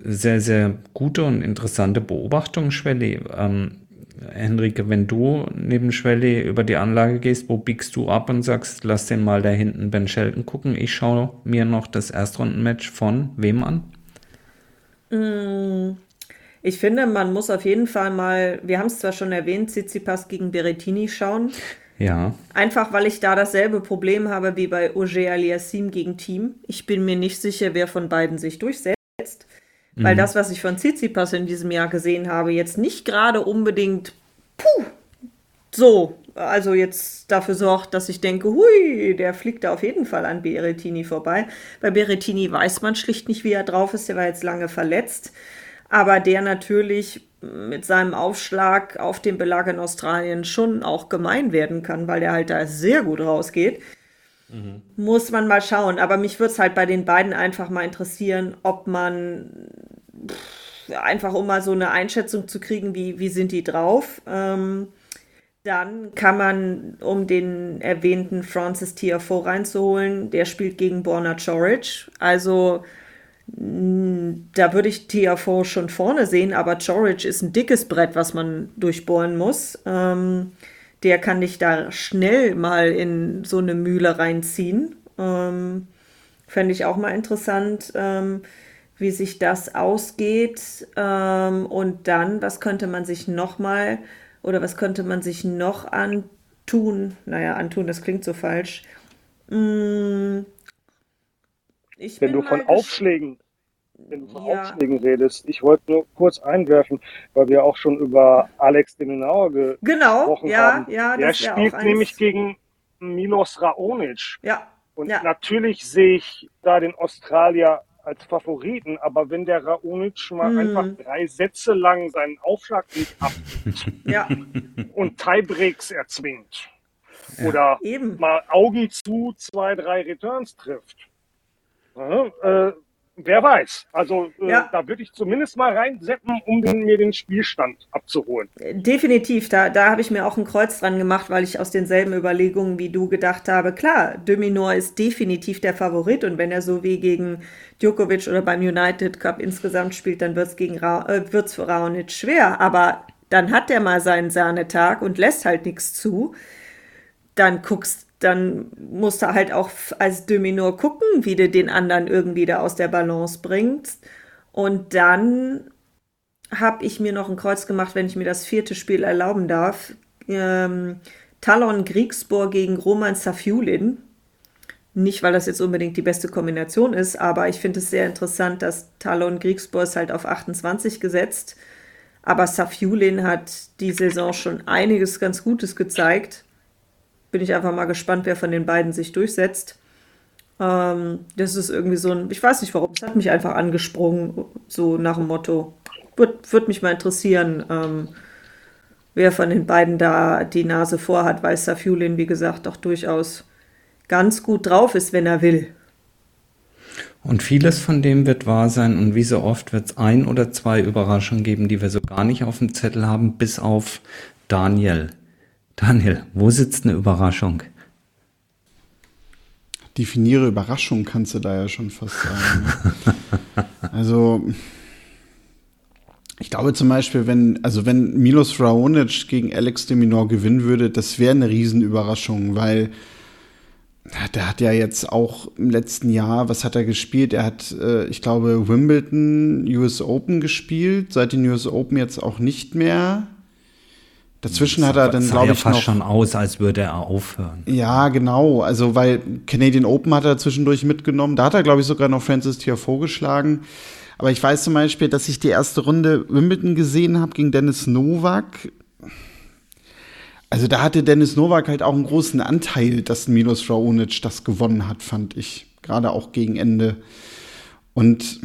sehr, sehr gute und interessante Beobachtung, Schwelli. Ähm, Henrike, wenn du neben Schwelle über die Anlage gehst, wo biegst du ab und sagst, lass den mal da hinten Ben Shelton gucken. Ich schaue mir noch das Erstrundenmatch von wem an? Mm, ich finde, man muss auf jeden Fall mal, wir haben es zwar schon erwähnt, Tsitsipas gegen Berettini schauen. Ja. Einfach, weil ich da dasselbe Problem habe wie bei Auger Aliassim gegen Team. Ich bin mir nicht sicher, wer von beiden sich durchsetzt. Weil mhm. das, was ich von Tsitsipas in diesem Jahr gesehen habe, jetzt nicht gerade unbedingt puh, so, also jetzt dafür sorgt, dass ich denke, hui, der fliegt da auf jeden Fall an Berettini vorbei. Bei Berettini weiß man schlicht nicht, wie er drauf ist. Der war jetzt lange verletzt. Aber der natürlich mit seinem Aufschlag auf dem Belag in Australien schon auch gemein werden kann, weil der halt da sehr gut rausgeht. Mhm. Muss man mal schauen. Aber mich würde es halt bei den beiden einfach mal interessieren, ob man einfach um mal so eine Einschätzung zu kriegen, wie, wie sind die drauf. Ähm, dann kann man, um den erwähnten Francis Tiafoe reinzuholen, der spielt gegen Borna Choric. Also da würde ich Tiafoe schon vorne sehen, aber Choric ist ein dickes Brett, was man durchbohren muss. Ähm, der kann dich da schnell mal in so eine Mühle reinziehen. Ähm, Fände ich auch mal interessant, ähm, wie sich das ausgeht. Ähm, und dann, was könnte man sich noch mal oder was könnte man sich noch antun? Naja, antun, das klingt so falsch. Hm, Wenn du von Aufschlägen wenn du von ja. Aufschlägen redest. Ich wollte nur kurz einwerfen, weil wir auch schon über Alex de Minaur ge genau, gesprochen ja, haben. Ja, Der spielt nämlich gegen Milos Raonic. Ja. Und ja. natürlich sehe ich da den Australier als Favoriten, aber wenn der Raonic mal mm. einfach drei Sätze lang seinen Aufschlag nicht abgibt ja. und Tiebreaks erzwingt ja. oder Eben. mal Augen zu zwei, drei Returns trifft, äh, Wer weiß. Also äh, ja. da würde ich zumindest mal reinseppen, um den, mir den Spielstand abzuholen. Definitiv. Da, da habe ich mir auch ein Kreuz dran gemacht, weil ich aus denselben Überlegungen wie du gedacht habe, klar, Dominor ist definitiv der Favorit und wenn er so wie gegen Djokovic oder beim United Cup insgesamt spielt, dann wird es äh, für Raonic schwer. Aber dann hat er mal seinen Sahnetag und lässt halt nichts zu. Dann guckst dann musst du halt auch als Dominor gucken, wie du den anderen irgendwie da aus der Balance bringst. Und dann habe ich mir noch ein Kreuz gemacht, wenn ich mir das vierte Spiel erlauben darf. Ähm, Talon Griegsbohr gegen Roman Safiulin. Nicht, weil das jetzt unbedingt die beste Kombination ist, aber ich finde es sehr interessant, dass Talon Griegsbohr ist halt auf 28 gesetzt. Aber Safiulin hat die Saison schon einiges ganz Gutes gezeigt bin ich einfach mal gespannt, wer von den beiden sich durchsetzt. Ähm, das ist irgendwie so ein, ich weiß nicht warum, es hat mich einfach angesprungen, so nach dem Motto. Würde würd mich mal interessieren, ähm, wer von den beiden da die Nase vorhat, weil Safulin, wie gesagt, auch durchaus ganz gut drauf ist, wenn er will. Und vieles von dem wird wahr sein und wie so oft wird es ein oder zwei Überraschungen geben, die wir so gar nicht auf dem Zettel haben, bis auf Daniel Daniel, wo sitzt eine Überraschung? Definiere Überraschung, kannst du da ja schon fast sagen. Ne? also, ich glaube zum Beispiel, wenn, also wenn Milos Raonic gegen Alex de Minor gewinnen würde, das wäre eine Riesenüberraschung, weil der hat ja jetzt auch im letzten Jahr, was hat er gespielt? Er hat, äh, ich glaube, Wimbledon, US Open gespielt, seit den US Open jetzt auch nicht mehr. Dazwischen hat er dann, glaube ich, fast noch, schon aus, als würde er aufhören. Ja, genau. Also, weil Canadian Open hat er zwischendurch mitgenommen. Da hat er, glaube ich, sogar noch Francis Tiafoe geschlagen. Aber ich weiß zum Beispiel, dass ich die erste Runde Wimbledon gesehen habe gegen Dennis Novak. Also da hatte Dennis Novak halt auch einen großen Anteil, dass Milos Raonic das gewonnen hat, fand ich. Gerade auch gegen Ende. Und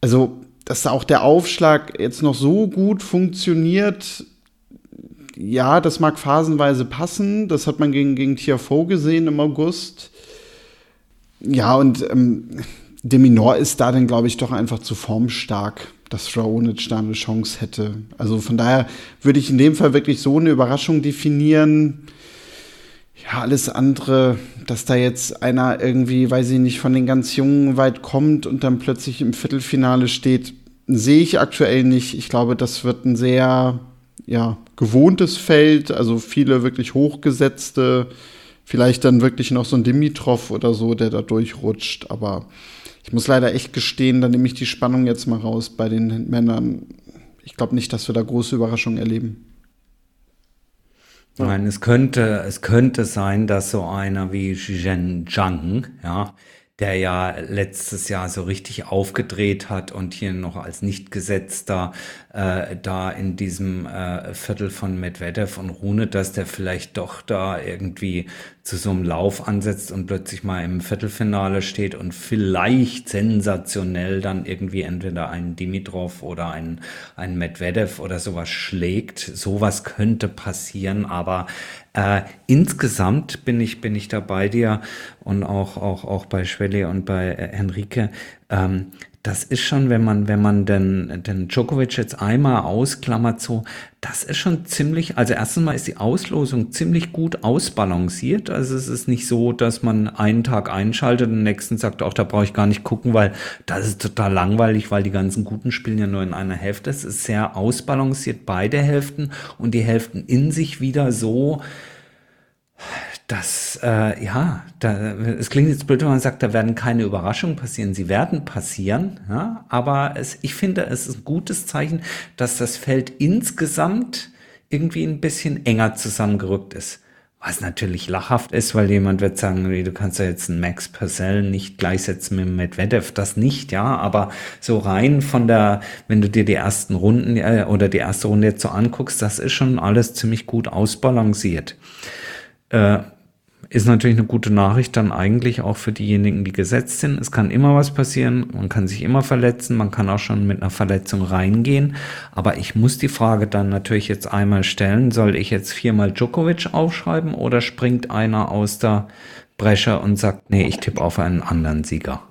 also, dass auch der Aufschlag jetzt noch so gut funktioniert, ja, das mag phasenweise passen. Das hat man gegen, gegen Tiafoe gesehen im August. Ja, und ähm, Deminor ist da dann, glaube ich, doch einfach zu formstark, dass Raonic da eine Chance hätte. Also von daher würde ich in dem Fall wirklich so eine Überraschung definieren. Ja, alles andere, dass da jetzt einer irgendwie, weiß ich nicht, von den ganz Jungen weit kommt und dann plötzlich im Viertelfinale steht, sehe ich aktuell nicht. Ich glaube, das wird ein sehr, ja, gewohntes Feld, also viele wirklich hochgesetzte, vielleicht dann wirklich noch so ein Dimitrov oder so, der da durchrutscht, aber ich muss leider echt gestehen, da nehme ich die Spannung jetzt mal raus bei den Männern. Ich glaube nicht, dass wir da große Überraschungen erleben. Nein, es könnte, es könnte sein, dass so einer wie Zhen Zhang, ja, der ja letztes Jahr so richtig aufgedreht hat und hier noch als Nichtgesetzter äh, da in diesem äh, Viertel von Medvedev und Rune, dass der vielleicht doch da irgendwie zu so einem Lauf ansetzt und plötzlich mal im Viertelfinale steht und vielleicht sensationell dann irgendwie entweder einen Dimitrov oder einen, einen Medvedev oder sowas schlägt. Sowas könnte passieren, aber äh, insgesamt bin ich, bin ich da bei dir und auch, auch, auch bei Schwelle und bei äh, Henrike. Ähm, das ist schon, wenn man, wenn man den, den Djokovic jetzt einmal ausklammert, so, das ist schon ziemlich, also erstens mal ist die Auslosung ziemlich gut ausbalanciert. Also es ist nicht so, dass man einen Tag einschaltet und den nächsten sagt, auch da brauche ich gar nicht gucken, weil das ist total langweilig, weil die ganzen Guten spielen ja nur in einer Hälfte. Es ist sehr ausbalanciert beide Hälften und die Hälften in sich wieder so, dass, äh, ja, da, es klingt jetzt blöd, wenn man sagt, da werden keine Überraschungen passieren. Sie werden passieren, ja, aber es, ich finde, es ist ein gutes Zeichen, dass das Feld insgesamt irgendwie ein bisschen enger zusammengerückt ist. Was natürlich lachhaft ist, weil jemand wird sagen, du kannst ja jetzt einen Max Purcell nicht gleichsetzen mit Medvedev, das nicht, ja, aber so rein von der, wenn du dir die ersten Runden äh, oder die erste Runde jetzt so anguckst, das ist schon alles ziemlich gut ausbalanciert. Äh, ist natürlich eine gute Nachricht dann eigentlich auch für diejenigen, die gesetzt sind. Es kann immer was passieren, man kann sich immer verletzen, man kann auch schon mit einer Verletzung reingehen. Aber ich muss die Frage dann natürlich jetzt einmal stellen, soll ich jetzt viermal Djokovic aufschreiben oder springt einer aus der Bresche und sagt, nee, ich tippe auf einen anderen Sieger?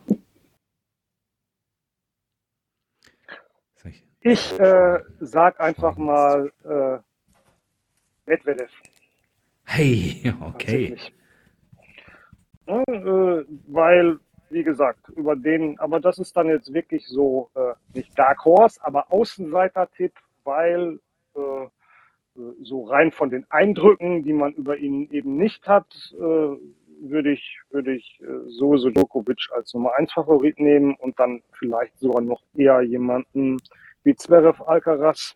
Ich äh, sag einfach mal äh, Medvedev. Hey, okay. Ne, äh, weil, wie gesagt, über den, aber das ist dann jetzt wirklich so, äh, nicht Dark Horse, aber Außenseiter-Tipp, weil äh, so rein von den Eindrücken, die man über ihn eben nicht hat, äh, würde ich, würde ich äh, sowieso Djokovic als Nummer 1 Favorit nehmen und dann vielleicht sogar noch eher jemanden wie Zverev Alcaraz,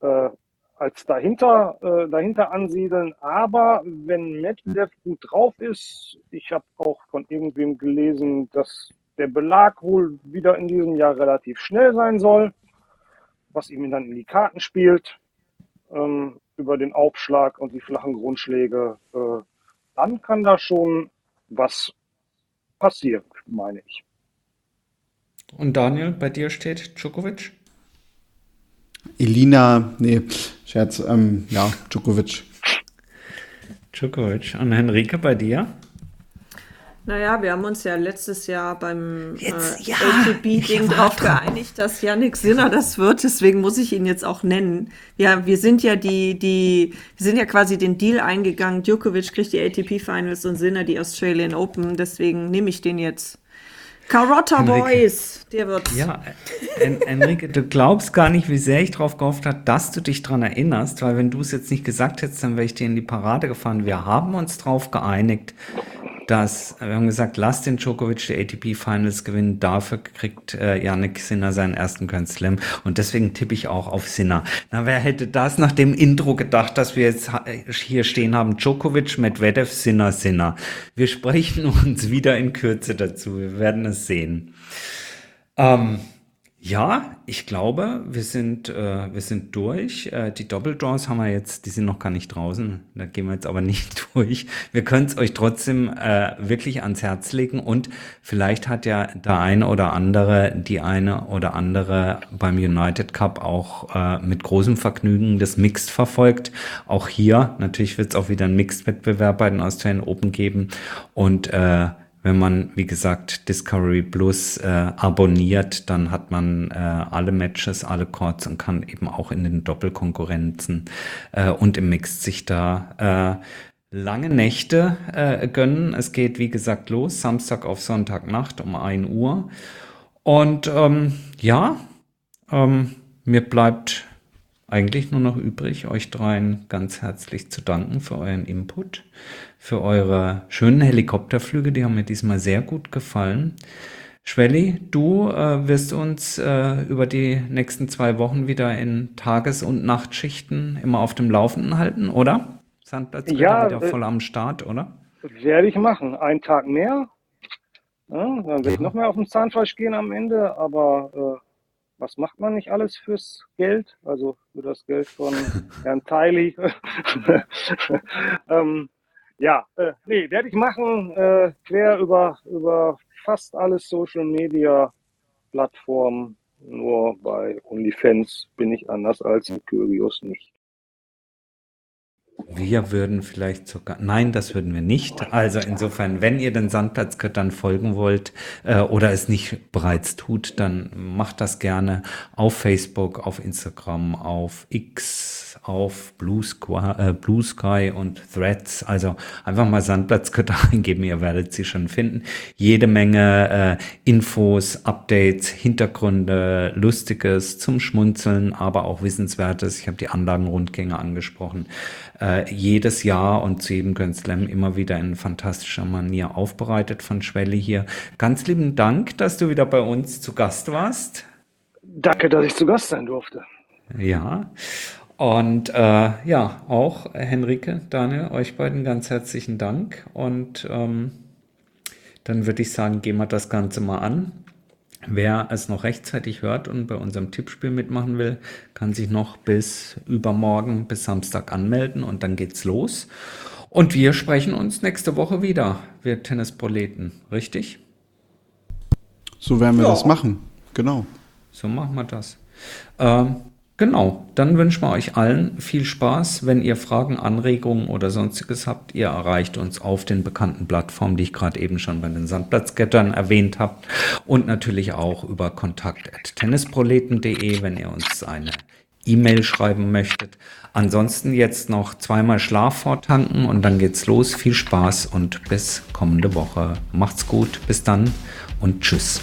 äh, als dahinter, äh, dahinter ansiedeln. Aber wenn Medvedev gut drauf ist, ich habe auch von irgendwem gelesen, dass der Belag wohl wieder in diesem Jahr relativ schnell sein soll, was ihm dann in die Karten spielt, ähm, über den Aufschlag und die flachen Grundschläge, äh, dann kann da schon was passieren, meine ich. Und Daniel, bei dir steht Djokovic? Elina, nee, Scherz, ähm, ja, Djokovic. Djokovic. Und Henrike, bei dir? Naja, wir haben uns ja letztes Jahr beim Jetzt, äh, ja, ATB-Ding darauf geeinigt, dass Yannick Sinner das wird. Deswegen muss ich ihn jetzt auch nennen. Ja, wir sind ja die, die, wir sind ja quasi den Deal eingegangen. Djokovic kriegt die ATP-Finals und Sinner die Australian Open. Deswegen nehme ich den jetzt. Carotta. Boys, der wird's. Ja, En Enrique, du glaubst gar nicht, wie sehr ich darauf gehofft habe, dass du dich dran erinnerst, weil wenn du es jetzt nicht gesagt hättest, dann wäre ich dir in die Parade gefahren. Wir haben uns darauf geeinigt, dass, wir haben gesagt, lass den Djokovic die ATP Finals gewinnen, dafür kriegt äh, Yannick Sinner seinen ersten Grand Slam und deswegen tippe ich auch auf Sinner. Na, wer hätte das nach dem Intro gedacht, dass wir jetzt ha- hier stehen haben, Djokovic, Medvedev, Sinner, Sinner. Wir sprechen uns wieder in Kürze dazu, wir werden es sehen. Ähm, ja, ich glaube, wir sind, äh, wir sind durch. Äh, die Doppeldraws haben wir jetzt, die sind noch gar nicht draußen. Da gehen wir jetzt aber nicht durch. Wir können es euch trotzdem äh, wirklich ans Herz legen und vielleicht hat ja der eine oder andere, die eine oder andere beim United Cup auch äh, mit großem Vergnügen das Mixed verfolgt. Auch hier, natürlich wird es auch wieder einen Mixed-Wettbewerb bei den Australian Open geben und äh, wenn man, wie gesagt, Discovery Plus äh, abonniert, dann hat man äh, alle Matches, alle Chords und kann eben auch in den Doppelkonkurrenzen äh, und im Mix sich da äh, lange Nächte äh, gönnen. Es geht, wie gesagt, los, Samstag auf Sonntagnacht um 1 Uhr. Und ähm, ja, ähm, mir bleibt eigentlich nur noch übrig, euch dreien ganz herzlich zu danken für euren Input, für eure schönen Helikopterflüge, die haben mir diesmal sehr gut gefallen. Schwelli, du äh, wirst uns äh, über die nächsten zwei Wochen wieder in Tages- und Nachtschichten immer auf dem Laufenden halten, oder? Sandplatz Ja, wieder äh, voll am Start, oder? Werde ich machen. Einen Tag mehr. Ja, dann werde ich noch mehr auf den Zahnfleisch gehen am Ende. Aber äh, was macht man nicht alles fürs Geld? Also für das Geld von Herrn Teili. ähm, ja, äh, nee, werde ich machen. Äh, quer über, über fast alle Social Media Plattformen. Nur bei OnlyFans bin ich anders als Kyrios nicht. Wir würden vielleicht sogar, nein, das würden wir nicht. Also insofern, wenn ihr den Sandplatzgöttern folgen wollt äh, oder es nicht bereits tut, dann macht das gerne auf Facebook, auf Instagram, auf X, auf Blue Sky, äh, Blue Sky und Threads. Also einfach mal Sandplatzgötter eingeben, ihr werdet sie schon finden. Jede Menge äh, Infos, Updates, Hintergründe, Lustiges zum Schmunzeln, aber auch Wissenswertes. Ich habe die Anlagenrundgänge angesprochen äh, jedes Jahr und zu jedem Grand Slam immer wieder in fantastischer Manier aufbereitet von Schwelle hier. Ganz lieben Dank, dass du wieder bei uns zu Gast warst. Danke, dass ich zu Gast sein durfte. Ja. Und äh, ja, auch Henrike, Daniel, euch beiden ganz herzlichen Dank. Und ähm, dann würde ich sagen, gehen wir das Ganze mal an. Wer es noch rechtzeitig hört und bei unserem Tippspiel mitmachen will, kann sich noch bis übermorgen, bis Samstag anmelden und dann geht's los. Und wir sprechen uns nächste Woche wieder, wir Tennisproleten, richtig? So werden wir Ja. das machen. Genau. So machen wir das. Ähm, genau, dann wünschen wir euch allen viel Spaß. Wenn ihr Fragen, Anregungen oder sonstiges habt, ihr erreicht uns auf den bekannten Plattformen, die ich gerade eben schon bei den Sandplatzgettern erwähnt habe. Und natürlich auch über kontakt.tennisproleten.de, wenn ihr uns eine E-Mail schreiben möchtet. Ansonsten jetzt noch zweimal Schlaf vortanken und dann geht's los. Viel Spaß und bis kommende Woche. Macht's gut, bis dann und tschüss.